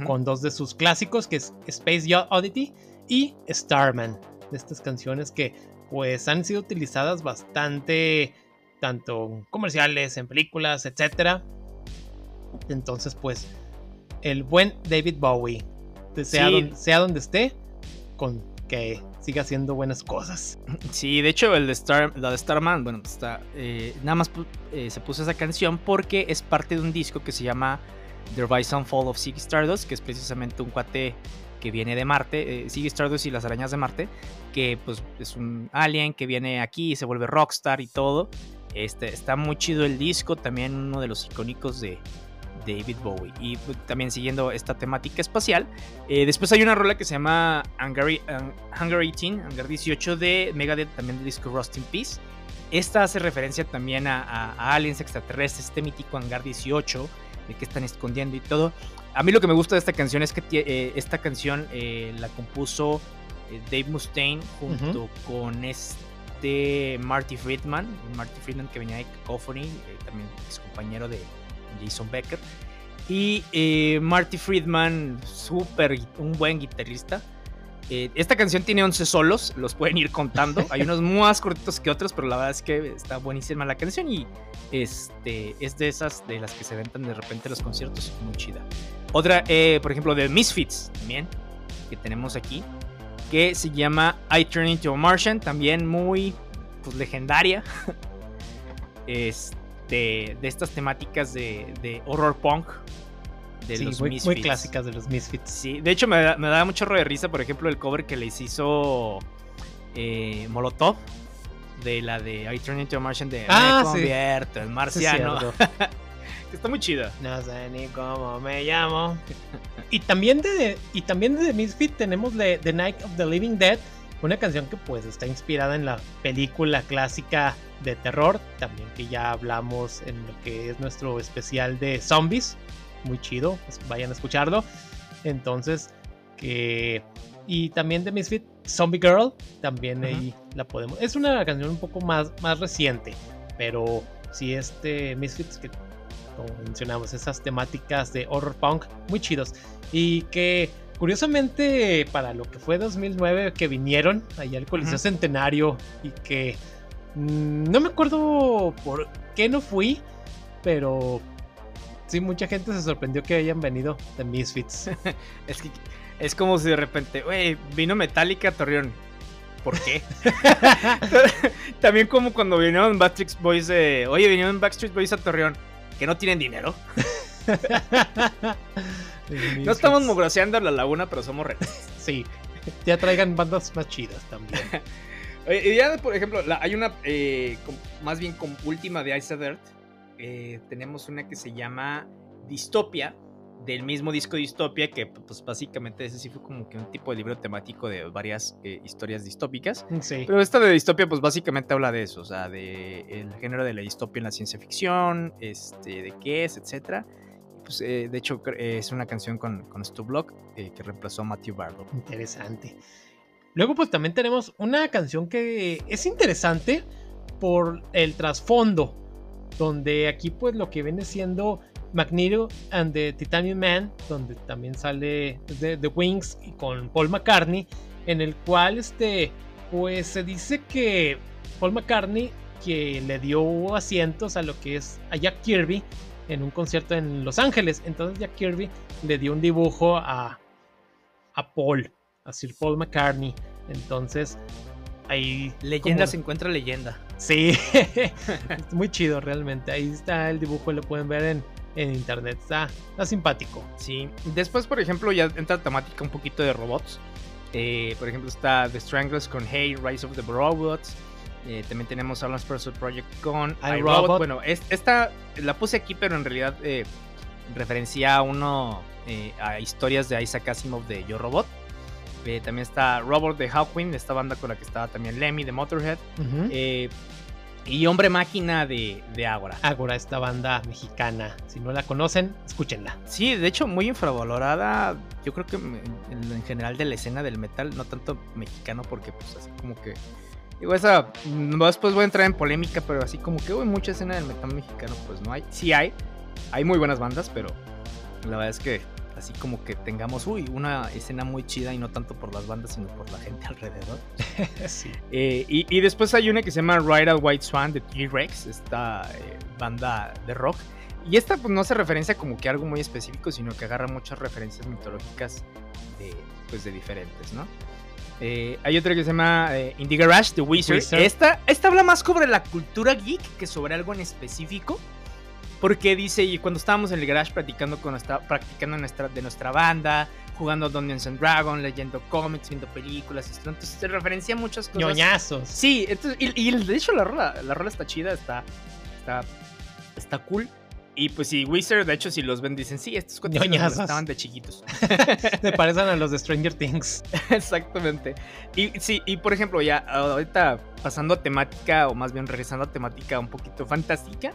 con dos de sus clásicos que es Space Oddity y Starman, de estas canciones que pues han sido utilizadas bastante tanto en comerciales, en películas, etcétera. Entonces pues el buen David Bowie, sea, Sí. donde, sea donde esté, con que siga haciendo buenas cosas. Sí, de hecho, el de, Star, la de Starman, bueno, pues está. eh, nada más eh, se puso esa canción porque es parte de un disco que se llama The Rise and Fall of Ziggy Stardust, que es precisamente un cuate que viene de Marte, eh, Ziggy Stardust y las arañas de Marte, que pues es un alien que viene aquí y se vuelve rockstar y todo. Este, está muy chido el disco, también uno de los icónicos de David Bowie. Y pues, también siguiendo esta temática espacial, eh, después hay una rola que se llama Hangar, Hun- Hangar 18, Hangar 18 de Megadeth, también del disco Rust in Peace. Esta hace referencia también a, a- a aliens extraterrestres, este mítico Hangar 18, de que están escondiendo y todo. A mí lo que me gusta de esta canción es que eh, esta canción eh, la compuso Dave Mustaine junto con este Marty Friedman, Marty Friedman que venía de Cacophony, también es compañero de Jason Becker. Y eh, Marty Friedman, súper, un buen guitarrista. Eh, esta canción tiene 11 solos, los pueden ir contando. Hay unos más cortitos que otros, pero la verdad es que está buenísima la canción y este, es de esas de las que se ventan de repente en los conciertos, muy chida. Otra, eh, por ejemplo, de Misfits, también, que tenemos aquí, que se llama I Turn Into a Martian, también muy pues, legendaria. Este, de estas temáticas de, de horror punk. De Sí, los muy, muy Misfits. clásicas de los Misfits. Sí, de hecho me, da- me da mucho rollo de risa, por ejemplo, el cover que les hizo eh, Molotov de la de I Turn Into a Martian de Ah, Me sí. convierto en Sí, es marciano. que está muy chida. No sé ni cómo me llamo. Y también de, y también de The Misfit tenemos The Night of the Living Dead, una canción que pues está inspirada en la película clásica de terror, también que ya hablamos en lo que es nuestro especial de zombies, muy chido, pues vayan a escucharlo. Entonces, que y también de Misfit Zombie Girl, también ahí la podemos. Es una canción un poco más, más reciente, pero sí este Misfits que como mencionamos, esas temáticas de horror punk muy chidos. Y que curiosamente para lo que fue 2009 que vinieron allá al Coliseo. Centenario y que no me acuerdo por qué no fui, pero sí mucha gente se sorprendió que hayan venido de Misfits. Es que es como si de repente, güey, vino Metallica a Torreón. ¿Por qué? También como cuando vinieron Backstreet Boys de, oye, vinieron Backstreet Boys a Torreón, que no tienen dinero. No estamos mugroseando la laguna, pero somos reales. Sí. ya traigan bandas más chidas también. Y ya, por ejemplo, hay una, eh, más bien como última de Ice Dirt. Eh, tenemos una que se llama Distopia, del mismo disco Distopia, que pues básicamente ese sí fue como que un tipo de libro temático de varias eh, historias distópicas. Sí. Pero esta de Distopia pues básicamente habla de eso, o sea, de el género de la distopia en la ciencia ficción, este, de qué es, etcétera. Pues, eh, de hecho, es una canción con, con Stu Block eh, que reemplazó a Matthew Barlow. Interesante. Luego, pues también tenemos una canción que es interesante por el trasfondo, donde aquí, pues lo que viene siendo Magneto and the Titanium Man, donde también sale The, the Wings y con Paul McCartney, en el cual este, pues se dice que Paul McCartney que le dio asientos a lo que es a Jack Kirby en un concierto en Los Ángeles. Entonces Jack Kirby le dio un dibujo a, a Paul, a Sir Paul McCartney. Entonces ahí... Leyenda se encuentra leyenda. Sí, muy chido realmente. Ahí está el dibujo, lo pueden ver en, en internet. Está, simpático. Sí. Después, por ejemplo, ya entra temática un poquito de robots. Eh, por ejemplo, está The Stranglers con Hey, Rise of the Robots. Eh, también tenemos Alan Special Project con iRobot. Bueno, esta la puse aquí, pero en realidad eh, referencia a uno a historias de Isaac Asimov de Yo Robot. También está Robot de Hawkwind, esta banda con la que estaba también Lemmy de Motorhead. Y Hombre Máquina de, de Ágora. Ágora, esta banda mexicana. Si no la conocen, escúchenla. Sí, de hecho, muy infravalorada. Yo creo que en, general de la escena del metal, no tanto mexicano, porque pues así como que. Digo, esa. Después voy a entrar en polémica, pero así como que hubo mucha escena del metal mexicano, pues no hay. Sí hay. Hay muy buenas bandas, pero la verdad es que así como que tengamos, uy, una escena muy chida y no tanto por las bandas, sino por la gente alrededor. sí. Eh, y, después hay una que se llama Ride at White Swan de T-Rex, esta eh, banda de rock. Y esta pues, no se referencia como que algo muy específico, sino que agarra muchas referencias mitológicas de, pues, de diferentes, ¿no? Eh, hay otra que se llama Indie Garage, The Wizard. Esta, esta habla más sobre la cultura geek que sobre algo en específico. Porque dice, y cuando estábamos en el garage practicando, con nuestra, practicando nuestra, de nuestra banda, jugando Dungeons and Dragons, leyendo cómics, viendo películas, entonces se referencia a muchas cosas. Ñoñazos. Sí, entonces, y, de hecho la rola, la rola está chida, está, está, está cool. Y pues sí, Wizard, de hecho, si los ven, dicen, sí, estos cuentos estaban de chiquitos. Se parecen a los de Stranger Things. Exactamente. Y sí, y por ejemplo, ya ahorita pasando a temática, o más bien regresando a temática un poquito fantástica,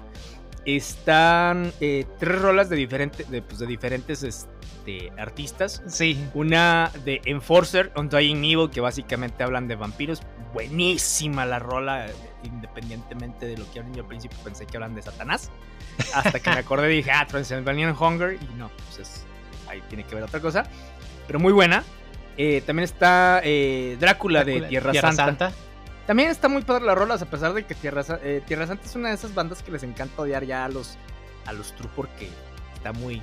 están eh, tres rolas de, diferente, de, pues, de diferentes este, artistas. Sí. Una de Enforcer, Undying Evil, que básicamente hablan de vampiros. Buenísima la rola, independientemente de lo que hablan. Yo al principio pensé que hablan de Satanás. Hasta que me acordé y dije, ah, Transylvanian Hunger. Y no, pues ahí tiene que ver otra cosa. Pero muy buena. Eh, también está eh, Drácula, de Tierra, Santa también está muy padre las rolas, a pesar de que Tierra, eh, Tierra Santa es una de esas bandas que les encanta odiar ya a los, a los True porque está muy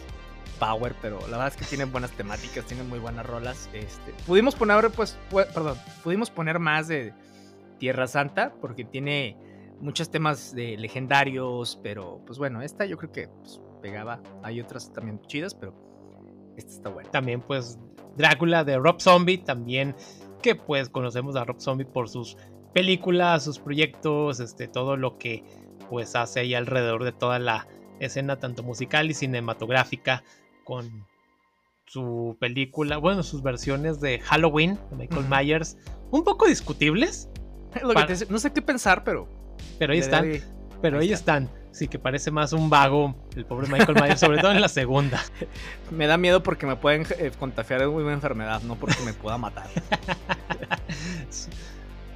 power, pero la verdad es que tienen buenas temáticas, tienen muy buenas rolas. Este, pudimos poner, pues, perdón, pudimos poner más de Tierra Santa porque tiene muchos temas de legendarios, pero pues bueno, esta yo creo que pues, pegaba. Hay otras también chidas, pero esta está buena. También pues Drácula de Rob Zombie, también que pues conocemos a Rob Zombie por sus películas, sus proyectos, este, todo lo que pues hace ahí alrededor de toda la escena, tanto musical y cinematográfica, con su película, bueno, sus versiones de Halloween de Michael Myers, un poco discutibles. no sé qué pensar, pero. Pero ahí están. pero ahí, están. Sí, que parece más un vago el pobre Michael Myers, sobre todo en la segunda. Me da miedo porque me pueden eh, contagiar de una enfermedad, no porque me pueda matar.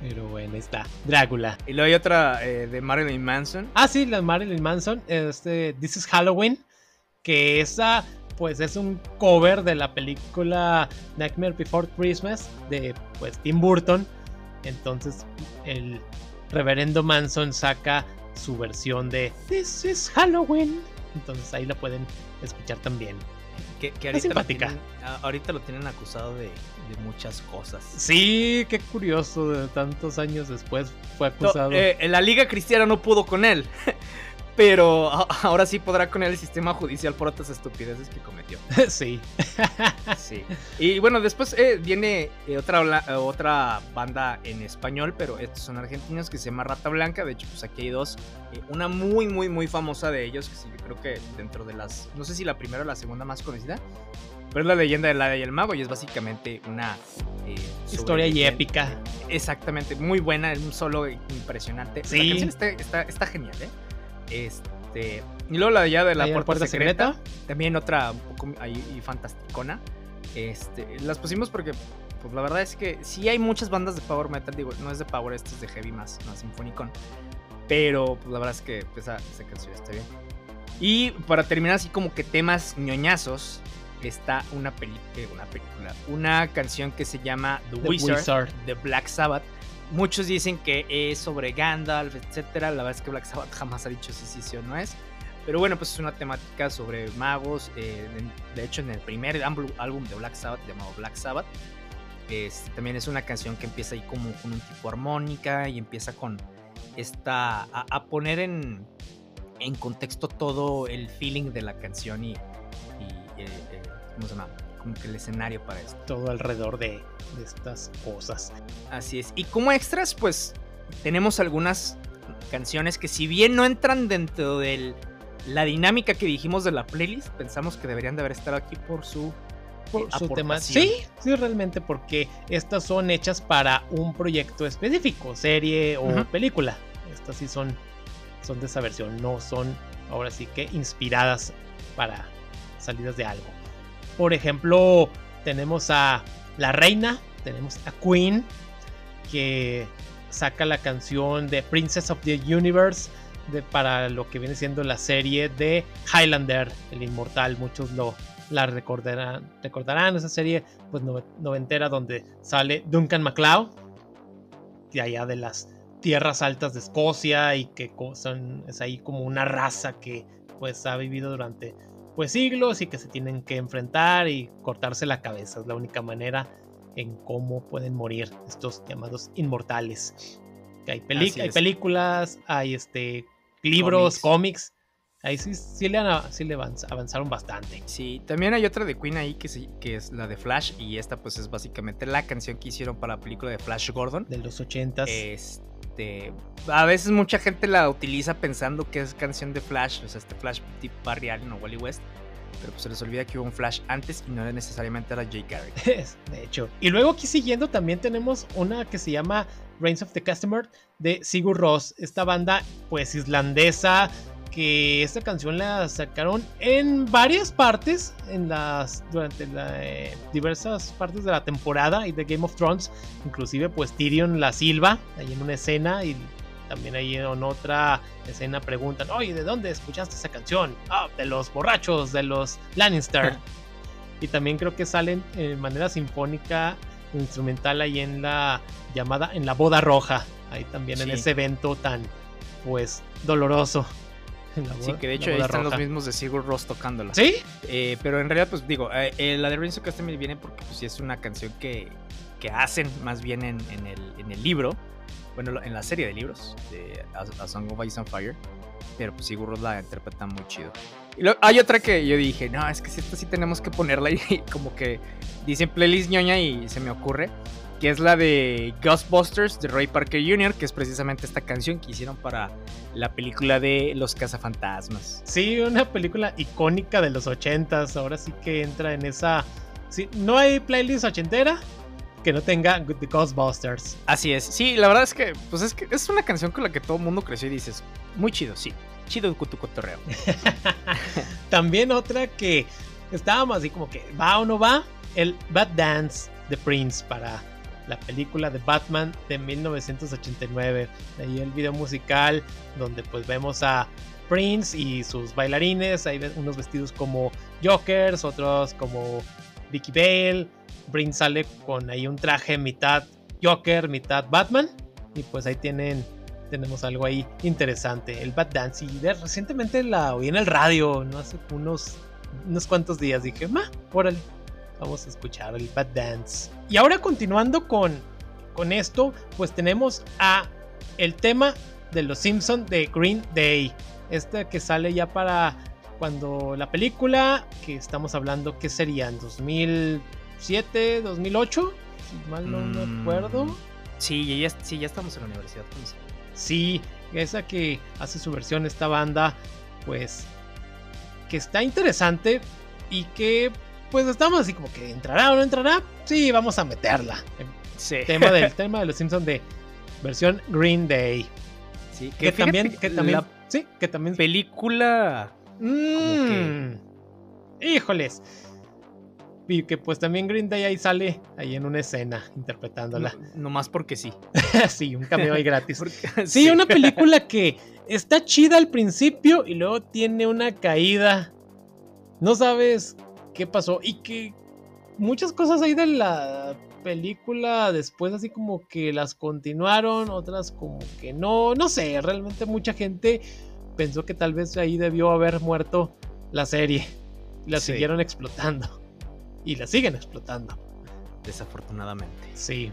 Pero bueno, está. Drácula. Y luego hay otra eh, de Marilyn Manson. Ah, sí, la de Marilyn Manson. Este, This is Halloween. Que esa, pues, es un cover de la película Nightmare Before Christmas de, pues, Tim Burton. Entonces, el reverendo Manson saca su versión de This is Halloween. Entonces ahí la pueden escuchar también. Que, ahorita, lo tienen, ahorita, lo tienen, acusado de, muchas cosas. Sí, qué curioso, de tantos años después fue acusado. Eh, la Liga Cristiana no pudo con él. Pero ahora sí podrá con el sistema judicial por otras estupideces que cometió. sí. sí. Y bueno, después eh, viene eh, otra, otra banda en español, pero estos son argentinos que se llama Rata Blanca. De hecho, pues aquí hay dos. Eh, una muy, muy, muy famosa de ellos, que sí, creo que dentro de las, no sé si la primera o la segunda más conocida, pero es la leyenda de la y el mago y es básicamente una historia y épica. Exactamente, muy buena, es un solo impresionante. Sí. La canción está, está, está genial, ¿eh? Este. Y luego la de allá de la puerta, secreta, También otra un poco ahí fantasticona. Este. Las pusimos porque. Pues la verdad es que sí hay muchas bandas de power metal. Digo, no es de power, esto es de heavy más, más sinfonicón. Pero pues la verdad es que esa, canción está bien. Y para terminar así como que temas ñoñazos, está una, eh, una película, una canción que se llama The, Wizard, de Black Sabbath, Muchos dicen que es sobre Gandalf, etcétera. La verdad es que Black Sabbath jamás ha dicho si sí, sí o no es. Pero bueno, pues es una temática sobre magos. Eh, de hecho, en el primer álbum de Black Sabbath, llamado Black Sabbath, este, también es una canción que empieza ahí como con un tipo armónica y empieza con esta. a, poner en, en contexto todo el feeling de la canción y. eh, eh, ¿Cómo se llama? Como que el escenario para esto. Todo alrededor de, estas cosas. Así es. Y como extras, pues tenemos algunas canciones que si bien no entran dentro de la dinámica que dijimos de la playlist, pensamos que deberían de haber estado aquí por su por su tema. Sí, sí, realmente, porque estas son hechas para un proyecto específico, serie o película. Estas sí son, son de esa versión, no son ahora sí que inspiradas para salidas de algo. Por ejemplo, tenemos a La Reina, tenemos a Queen, que saca la canción de Princess of the Universe de, para lo que viene siendo la serie de Highlander, el inmortal. Muchos lo la recordarán, recordarán esa serie pues noventera donde sale Duncan MacLeod, de allá de las tierras altas de Escocia y que son, es ahí como una raza que pues ha vivido durante pues siglos y que se tienen que enfrentar y cortarse la cabeza. Es la única manera en cómo pueden morir estos llamados inmortales. hay, hay películas, hay este, libros, cómics. Ahí sí, sí, le, sí le avanzaron bastante. Sí, también hay otra de Queen ahí que, que es la de Flash. Y esta pues es básicamente la canción que hicieron para la película de Flash Gordon. De los ochentas. Este este, a veces mucha gente la utiliza pensando que es canción de Flash, o sea, este Flash tipo Barry Allen Wally West. Pero pues se les olvida que hubo un Flash antes y no necesariamente era Jake Garrick. de hecho. Y luego aquí siguiendo también tenemos una que se llama Reigns of the Customer de Sigur Ross. Esta banda pues islandesa que esta canción la sacaron en varias partes, en las durante eh, diversas partes de la temporada y de Game of Thrones, inclusive pues Tyrion la silba ahí en una escena y también ahí en otra escena preguntan, oye, ¿de dónde escuchaste esa canción? Ah, de los borrachos, de los Lannister. y también creo que salen de manera sinfónica, instrumental ahí en la llamada, en la boda roja, ahí también en ese evento tan, pues, doloroso. sí, que de hecho ahí están los mismos de Sigur Ross tocándola. ¿Sí? Eh, pero en realidad, pues digo, eh, eh, la de Rinso Customer viene porque pues, sí es una canción que, que hacen más bien en, en, el, en, el, libro, bueno, en la serie de libros, de A, Song of Ice and Fire, pero pues Sigur Ross la interpreta muy chido. Y hay otra que yo dije, no, es que si esta sí tenemos que ponerla y como que dicen playlist ñoña y se me ocurre que es la de Ghostbusters de Roy Parker Jr., que es precisamente esta canción que hicieron para la película de Los Cazafantasmas. Sí, una película icónica de los ochentas, ahora sí que entra en esa... Sí, no hay playlist ochentera que no tenga The Ghostbusters. Así es, sí, la verdad es que, pues es que es una canción con la que todo el mundo creció y dices, muy chido, sí, chido tu cotorreo. También otra que estábamos así como que va o no va, el Bad Dance de Prince para la película de Batman de 1989. Ahí el video musical donde pues vemos a Prince y sus bailarines, hay unos vestidos como Jokers, otros como Vicky Bale. Prince sale con ahí un traje mitad Joker, mitad Batman y pues ahí tienen tenemos algo ahí interesante, el Bat Dance. Y recientemente la oí en el radio, no hace unos, unos cuantos días. Dije, ma, órale, Vamos a escuchar el Bad Dance. Y ahora continuando con, con esto, pues tenemos a el tema de Los Simpson de Green Day. Esta que sale ya para cuando la película, que estamos hablando, ¿qué serían? ¿2007, 2008? Si mal no me Mm, acuerdo. Sí, ya, sí, ya estamos en la universidad. Sí, esa que hace su versión esta banda, pues que está interesante y que pues estamos así como que entrará o no entrará. Sí, vamos a meterla. El Sí. tema del tema de los Simpsons de versión Green Day. Sí, Que, fíjate también, que que también, la sí, que también. película. Mm, Híjoles. Y que pues también Green Day ahí sale ahí en una escena interpretándola. No, más porque sí. sí, un cameo ahí gratis. Porque- Sí, una película que está chida al principio y luego tiene una caída. No sabes qué pasó y que muchas cosas ahí de la película después así como que las continuaron, otras como que no, no sé, realmente mucha gente pensó que tal vez ahí debió haber muerto la serie. La Sí. siguieron explotando y la siguen explotando. Desafortunadamente. Sí.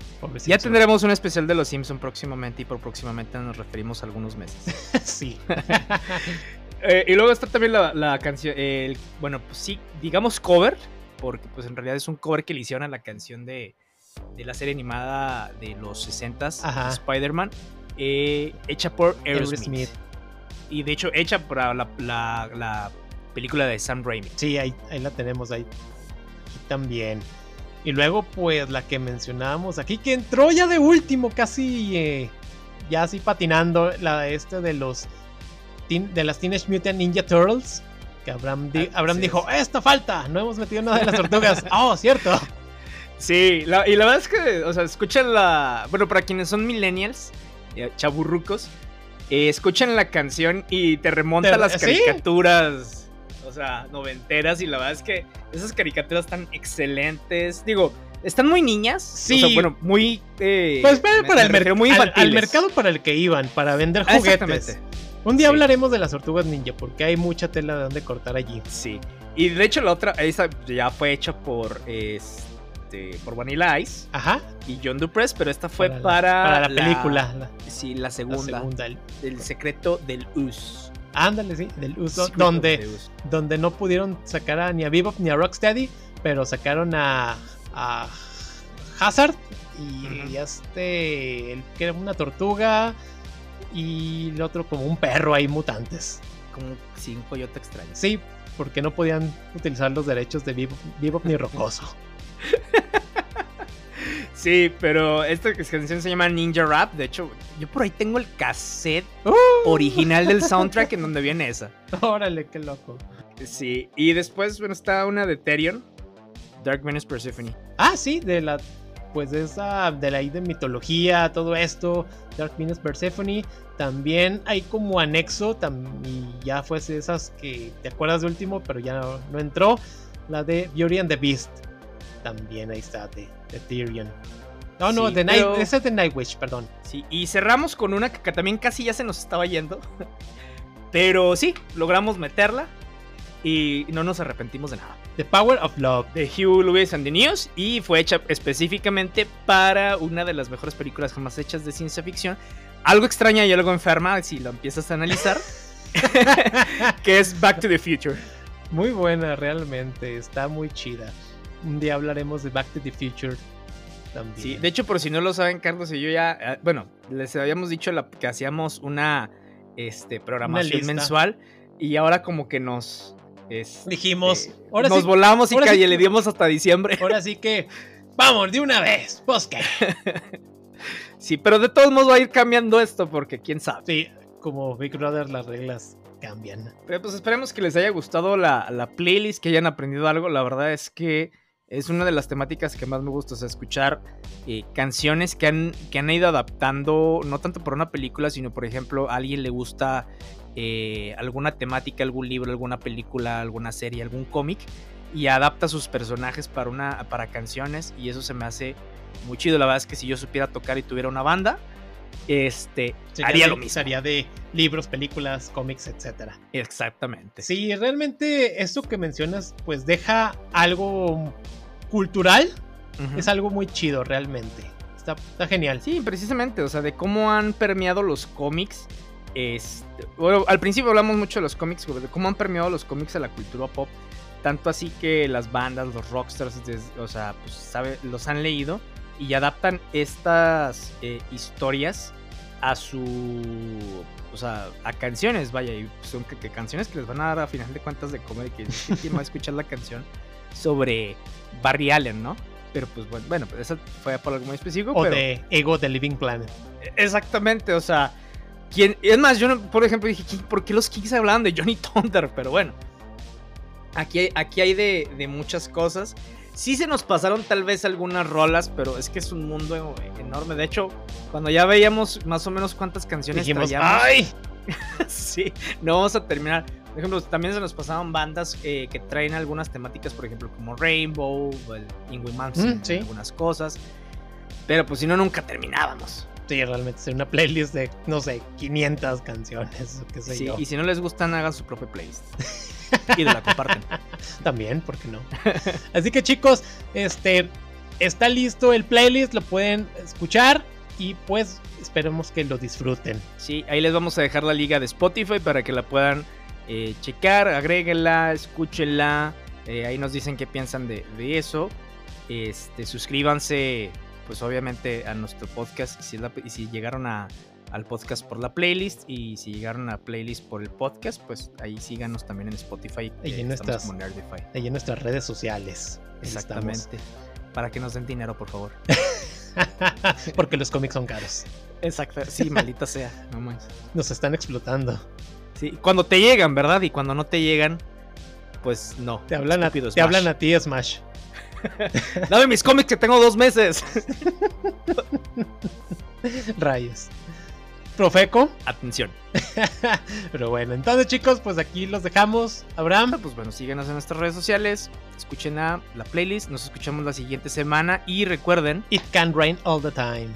Ya tendremos un especial de los Simpson próximamente y por próximamente nos referimos a algunos meses. sí. Eh, y luego está también la, la canción, el- bueno, pues sí, digamos cover, porque pues en realidad es un cover que le hicieron a la canción de, de la serie animada de los 60s, Ajá. Spider-Man, eh, hecha por Aerosmith. Aerosmith. Y de hecho hecha para la, la- la película de Sam Raimi. Sí, ahí, ahí la tenemos ahí. Aquí también. Y luego, pues, la que mencionábamos aquí, que entró ya de último, casi. eh, ya así patinando. La este de los. Teen- de las Teenage Mutant Ninja Turtles. Que Abraham, di- Ah, Abraham sí, dijo. ¡Esta falta! No hemos metido nada de las tortugas. ¡Oh, cierto! Sí, la- y la verdad es que, o sea, escuchan la. Bueno, para quienes son millennials, eh, chaburrucos, eh, escuchan la canción y te remonta Te- las ¿sí? caricaturas, o sea, noventeras, y la verdad es que esas caricaturas están excelentes. Digo, están muy niñas. Sí. O sea, bueno, muy. eh, Pues para, me- el, mercado muy al, al infantiles. mercado para el que iban, para vender Ah, juguetes. Exactamente. Un día Sí. hablaremos de las tortugas ninja, porque hay mucha tela de donde cortar allí. Sí. Y de hecho, la otra, esa ya fue hecha por. Este, por Vanilla Ice Ajá. y John Dupress, pero esta fue para, para la película. La, Sí, la la segunda. segunda. el- El secreto del US. Ándale, sí, del. Secret Donde, US. donde no pudieron sacar a, ni a Bebop ni a Rocksteady, pero sacaron a, a Hazard y este, el que era una tortuga y el otro como un perro ahí mutantes. Como sí, un coyote extraño. Sí, porque no podían utilizar los derechos de Bebop, Bebop ni Rocoso. Sí, pero esta canción se llama Ninja Rap. De hecho, yo por ahí tengo el cassette ¡Uh! original del soundtrack en donde viene esa. Órale, qué loco. Sí, y después, bueno, está una de Therion, Dark Venus Persephone. Ah, sí, de la. Pues de esa. De la de mitología, todo esto. Dark Venus Persephone. También hay como anexo. tam- y ya fue de esas que te acuerdas de último, pero ya no, no entró. La de Beauty and the Beast. También ahí está, de, de Tyrion. No, no, Sí, de Night, pero- esa es de Nightwish, perdón. Sí, y cerramos con una que también casi ya se nos estaba yendo. Pero sí, logramos meterla y no nos arrepentimos de nada. The Power of Love. de Hugh Lewis and the News y fue hecha específicamente para una de las mejores películas jamás hechas de ciencia ficción. Algo extraña y algo enferma si lo empiezas a analizar, que es Back to the Future. Muy buena, realmente. Está muy chida. Un día hablaremos de Back to the Future también. Sí, de hecho, por si no lo saben, Carlos y yo ya, eh, bueno, les habíamos dicho la- que hacíamos una este, programación mensual y ahora como que nos... Dijimos, ahora nos sí- volamos y ahora calle, le dimos hasta diciembre. Ahora sí que. Vamos, de una vez. Pues qué. Sí, pero de todos modos va a ir cambiando esto porque quién sabe. Sí, como Big Brother, las reglas cambian. Pero pues esperemos que les haya gustado la, la playlist, que hayan aprendido algo. La verdad es que es una de las temáticas que más me gusta, o sea, escuchar eh, canciones que han, que han ido adaptando, no tanto por una película, sino por ejemplo, a alguien le gusta eh, alguna temática, algún libro, alguna película, alguna serie, algún cómic, y adapta sus personajes para, una, para canciones, y eso se me hace muy chido. La verdad es que si yo supiera tocar y tuviera una banda, este, Sería haría de- lo mismo. Sería de libros, películas, cómics, etcétera. Exactamente. Sí, realmente esto que mencionas, pues deja algo cultural. Es algo muy chido, realmente. Está, está genial. Sí, precisamente, o sea, de cómo han permeado los cómics Este, bueno, al principio hablamos mucho de los cómics, de cómo han permeado los cómics a la cultura pop. Tanto así que las bandas, los rockstars, o sea, pues sabe, los han leído y adaptan estas eh, historias a su. O sea, a canciones, vaya, y son que, canciones que les van a dar a final de cuentas de comer que quién va a escuchar la canción sobre Barry Allen, ¿no? Pero pues bueno, bueno, pues eso fue por algo muy específico. O de Ego de Living Planet. Exactamente, o sea, ¿quién? Es más, yo por ejemplo dije, ¿por qué los Kings hablaban de Johnny Thunder? Pero bueno, aquí hay, aquí hay de, de muchas cosas. Sí se nos pasaron tal vez algunas rolas, pero es que es un mundo enorme. De hecho, cuando ya veíamos más o menos cuántas canciones Dijimos, ¡ay! sí, no vamos a terminar. Por ejemplo, también se nos pasaron bandas eh, que traen algunas temáticas, por ejemplo, como Rainbow, el Ingrid Manson, mm, algunas cosas. Pero pues si no, nunca terminábamos. Sí, realmente es una playlist de, no sé, 500 canciones, qué sé sí, Y si no les gustan, hagan su propia playlist. y de la comparten. También, ¿por qué no? Así que chicos, este está listo el playlist, lo pueden escuchar y pues esperemos que lo disfruten. Sí, ahí les vamos a dejar la liga de Spotify para que la puedan eh, checar, agréguenla, escúchenla. Eh, ahí nos dicen qué piensan de, eso. Este, suscríbanse, pues obviamente a nuestro podcast. Si, si llegaron a, al podcast por la playlist y si llegaron a playlist por el podcast, pues ahí síganos también en Spotify. Y en, nuestras, ahí en nuestras redes sociales. Exactamente. Para que nos den dinero, por favor. Porque los cómics son caros. Exacto. Sí, maldita sea. Nos están explotando. Sí, cuando te llegan, ¿verdad? Y cuando no te llegan, pues no. Te hablan, a, te hablan a ti, Smash. Dame mis cómics que tengo dos meses. Rayos. Profeco. Atención. Pero bueno, entonces chicos, pues aquí los dejamos. Abraham. Pues bueno, síguenos en nuestras redes sociales. Escuchen a la playlist. Nos escuchamos la siguiente semana. Y recuerden: It can rain all the time.